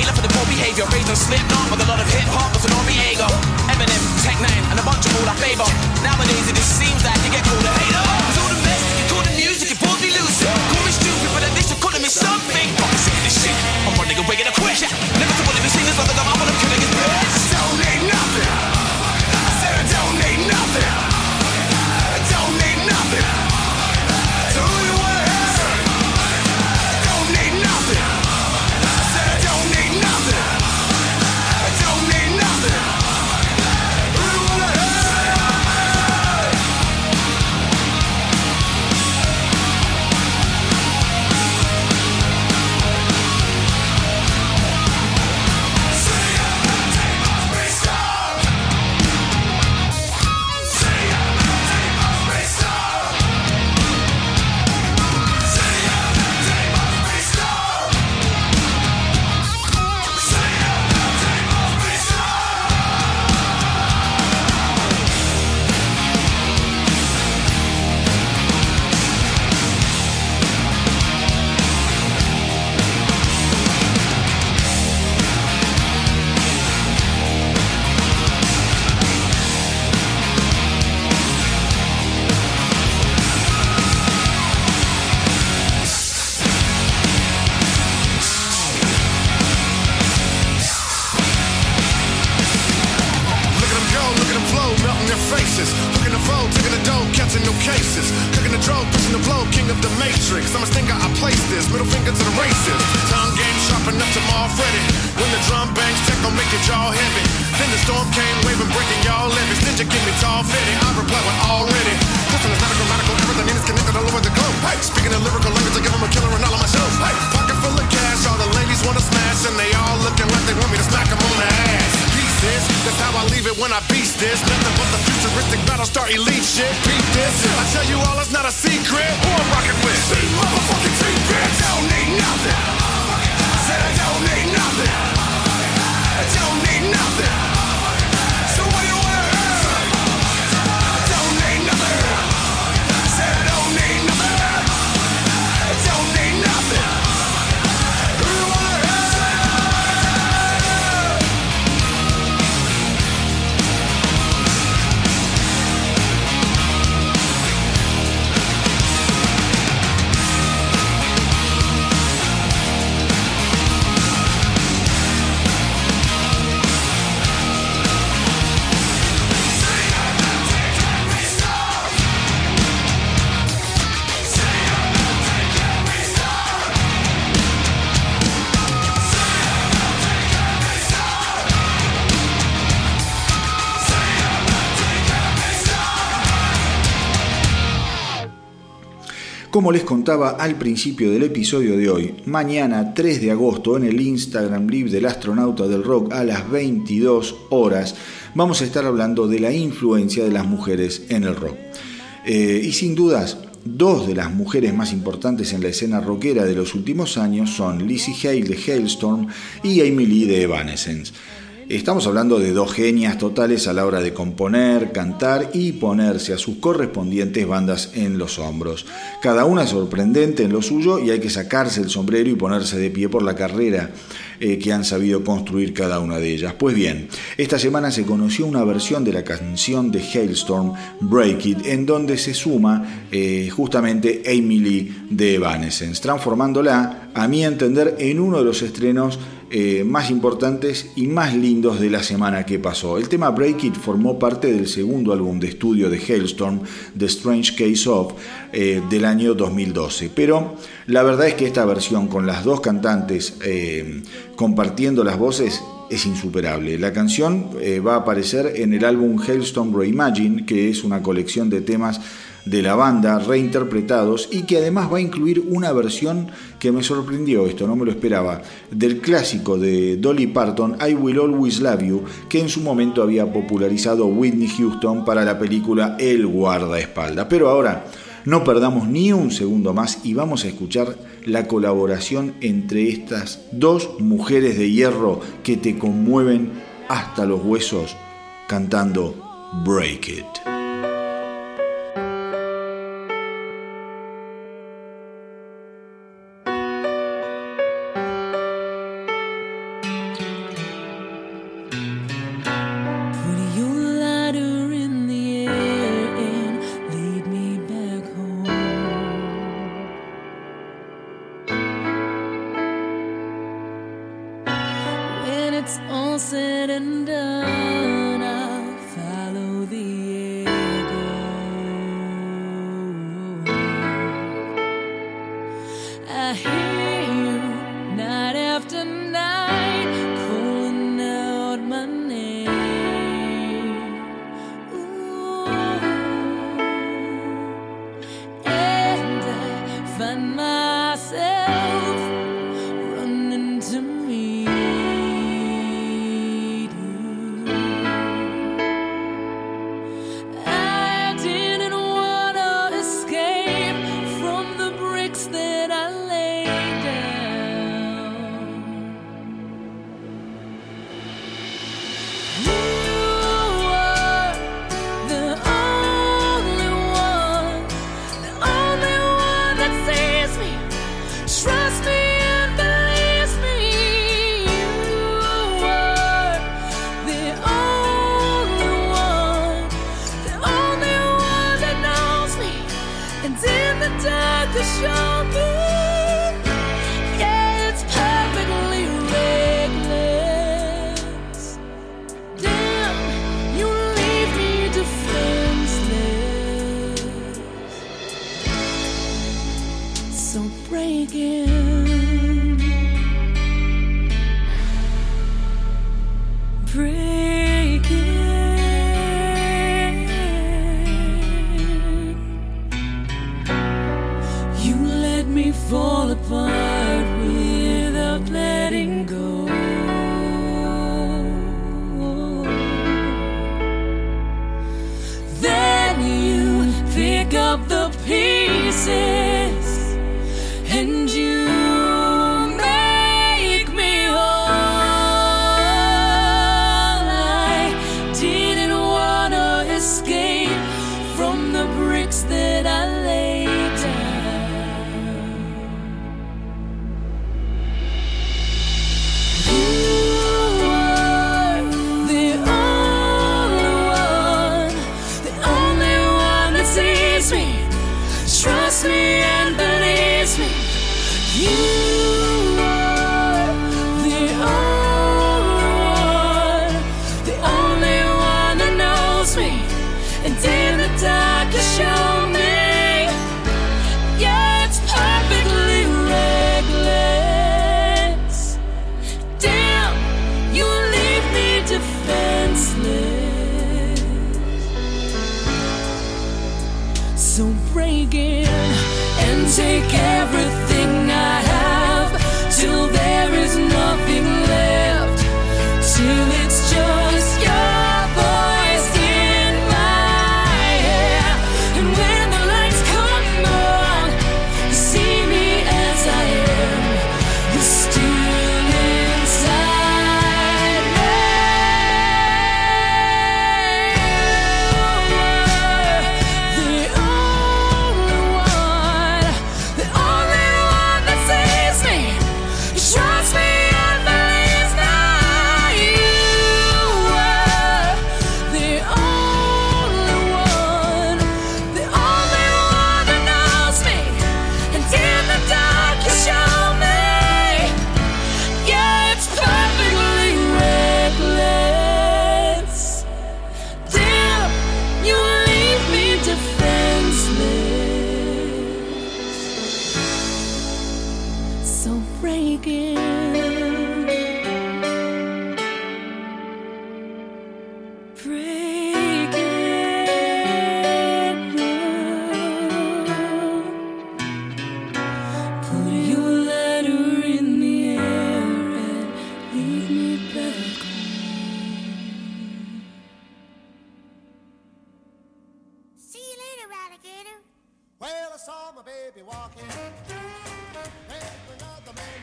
Taylor for the poor behavior. Raised on Slipknot with a lot of hip hop with an Noriega. Eminem, Tech Nine, and a bunch of all I favor. Nowadays it just seems that you get called a hater. It's all the mess, you call the music, you pulled me loose. Call me stupid, but at least you're calling me something. Fuck sick of this shit. I'm running away and I Como les contaba al principio del episodio de hoy, mañana 3 de agosto en el Instagram Live del astronauta del rock a las 22 horas vamos a estar hablando de la influencia de las mujeres en el rock. Eh, y sin dudas, dos de las mujeres más importantes en la escena rockera de los últimos años son Lizzie Hale de Hailstorm y Amy Lee de Evanescence. Estamos hablando de dos genias totales a la hora de componer, cantar y ponerse a sus correspondientes bandas en los hombros. Cada una sorprendente en lo suyo y hay que sacarse el sombrero y ponerse de pie por la carrera eh, que han sabido construir cada una de ellas. Pues bien, esta semana se conoció una versión de la canción de Hailstorm, Break It, en donde se suma eh, justamente Lee de Evanescence, transformándola, a mi entender, en uno de los estrenos eh, más importantes y más lindos de la semana que pasó. El tema Break It formó parte del segundo álbum de estudio de Hailstorm, The Strange Case of, eh, del año 2012. Pero la verdad es que esta versión con las dos cantantes eh, compartiendo las voces es insuperable. La canción va a aparecer en el álbum Hailstorm Reimagine, que es una colección de temas de la banda reinterpretados y que además va a incluir una versión que me sorprendió, esto no me lo esperaba, del clásico de Dolly Parton, I Will Always Love You, que en su momento había popularizado Whitney Houston para la película El guardaespaldas. Pero ahora no perdamos ni un segundo más y vamos a escuchar la colaboración entre estas dos mujeres de hierro que te conmueven hasta los huesos cantando Break It.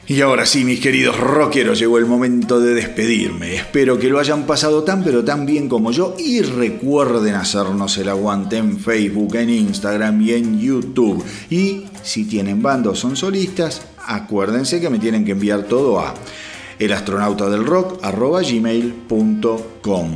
Y ahora sí, mis queridos rockeros, llegó el momento de despedirme. Espero que lo hayan pasado tan pero tan bien como yo y recuerden hacernos el aguante en Facebook, en Instagram y en YouTube. Y si tienen banda o son solistas, acuérdense que me tienen que enviar todo a elastronautadelrock.gmail.com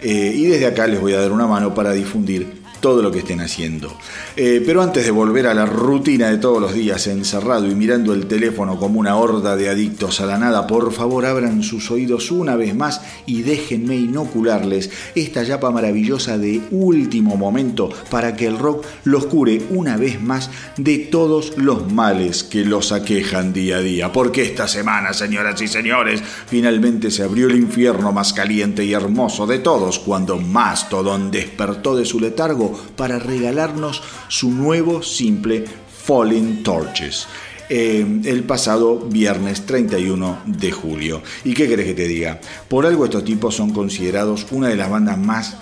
eh, Y desde acá les voy a dar una mano para difundir todo lo que estén haciendo. Eh, pero antes de volver a la rutina de todos los días encerrado y mirando el teléfono como una horda de adictos a la nada, por favor abran sus oídos una vez más y déjenme inocularles esta yapa maravillosa de último momento para que el rock los cure una vez más de todos los males que los aquejan día a día. Porque esta semana, señoras y señores, finalmente se abrió el infierno más caliente y hermoso de todos cuando Mastodon despertó de su letargo para regalarnos su nuevo simple Falling Torches. eh, el pasado viernes 31 de julio. ¿Y qué querés que te diga? Por algo estos tipos son considerados una de las bandas más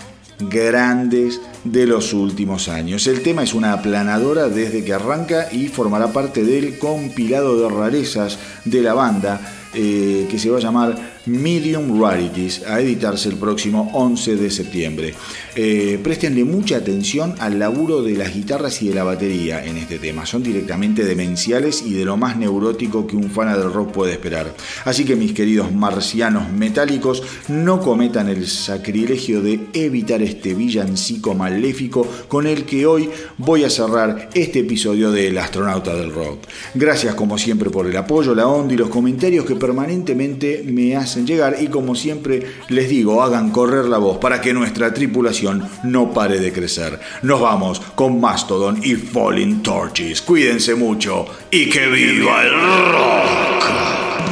grandes de los últimos años. El tema es una aplanadora desde que arranca y formará parte del compilado de rarezas de la banda eh, que se va a llamar Medium Rarities, a editarse el próximo 11 de septiembre. Eh, préstenle mucha atención al laburo de las guitarras y de la batería en este tema. Son directamente demenciales y de lo más neurótico que un fan del rock puede esperar. Así que mis queridos marcianos metálicos, no cometan el sacrilegio de evitar este villancico maléfico con el que hoy voy a cerrar este episodio de El astronauta del rock. Gracias como siempre por el apoyo, la onda y los comentarios que permanentemente me hacen llegar y como siempre les digo, hagan correr la voz para que nuestra tripulación no pare de crecer. Nos vamos con Mastodon y Falling Torches. Cuídense mucho y que viva el rock.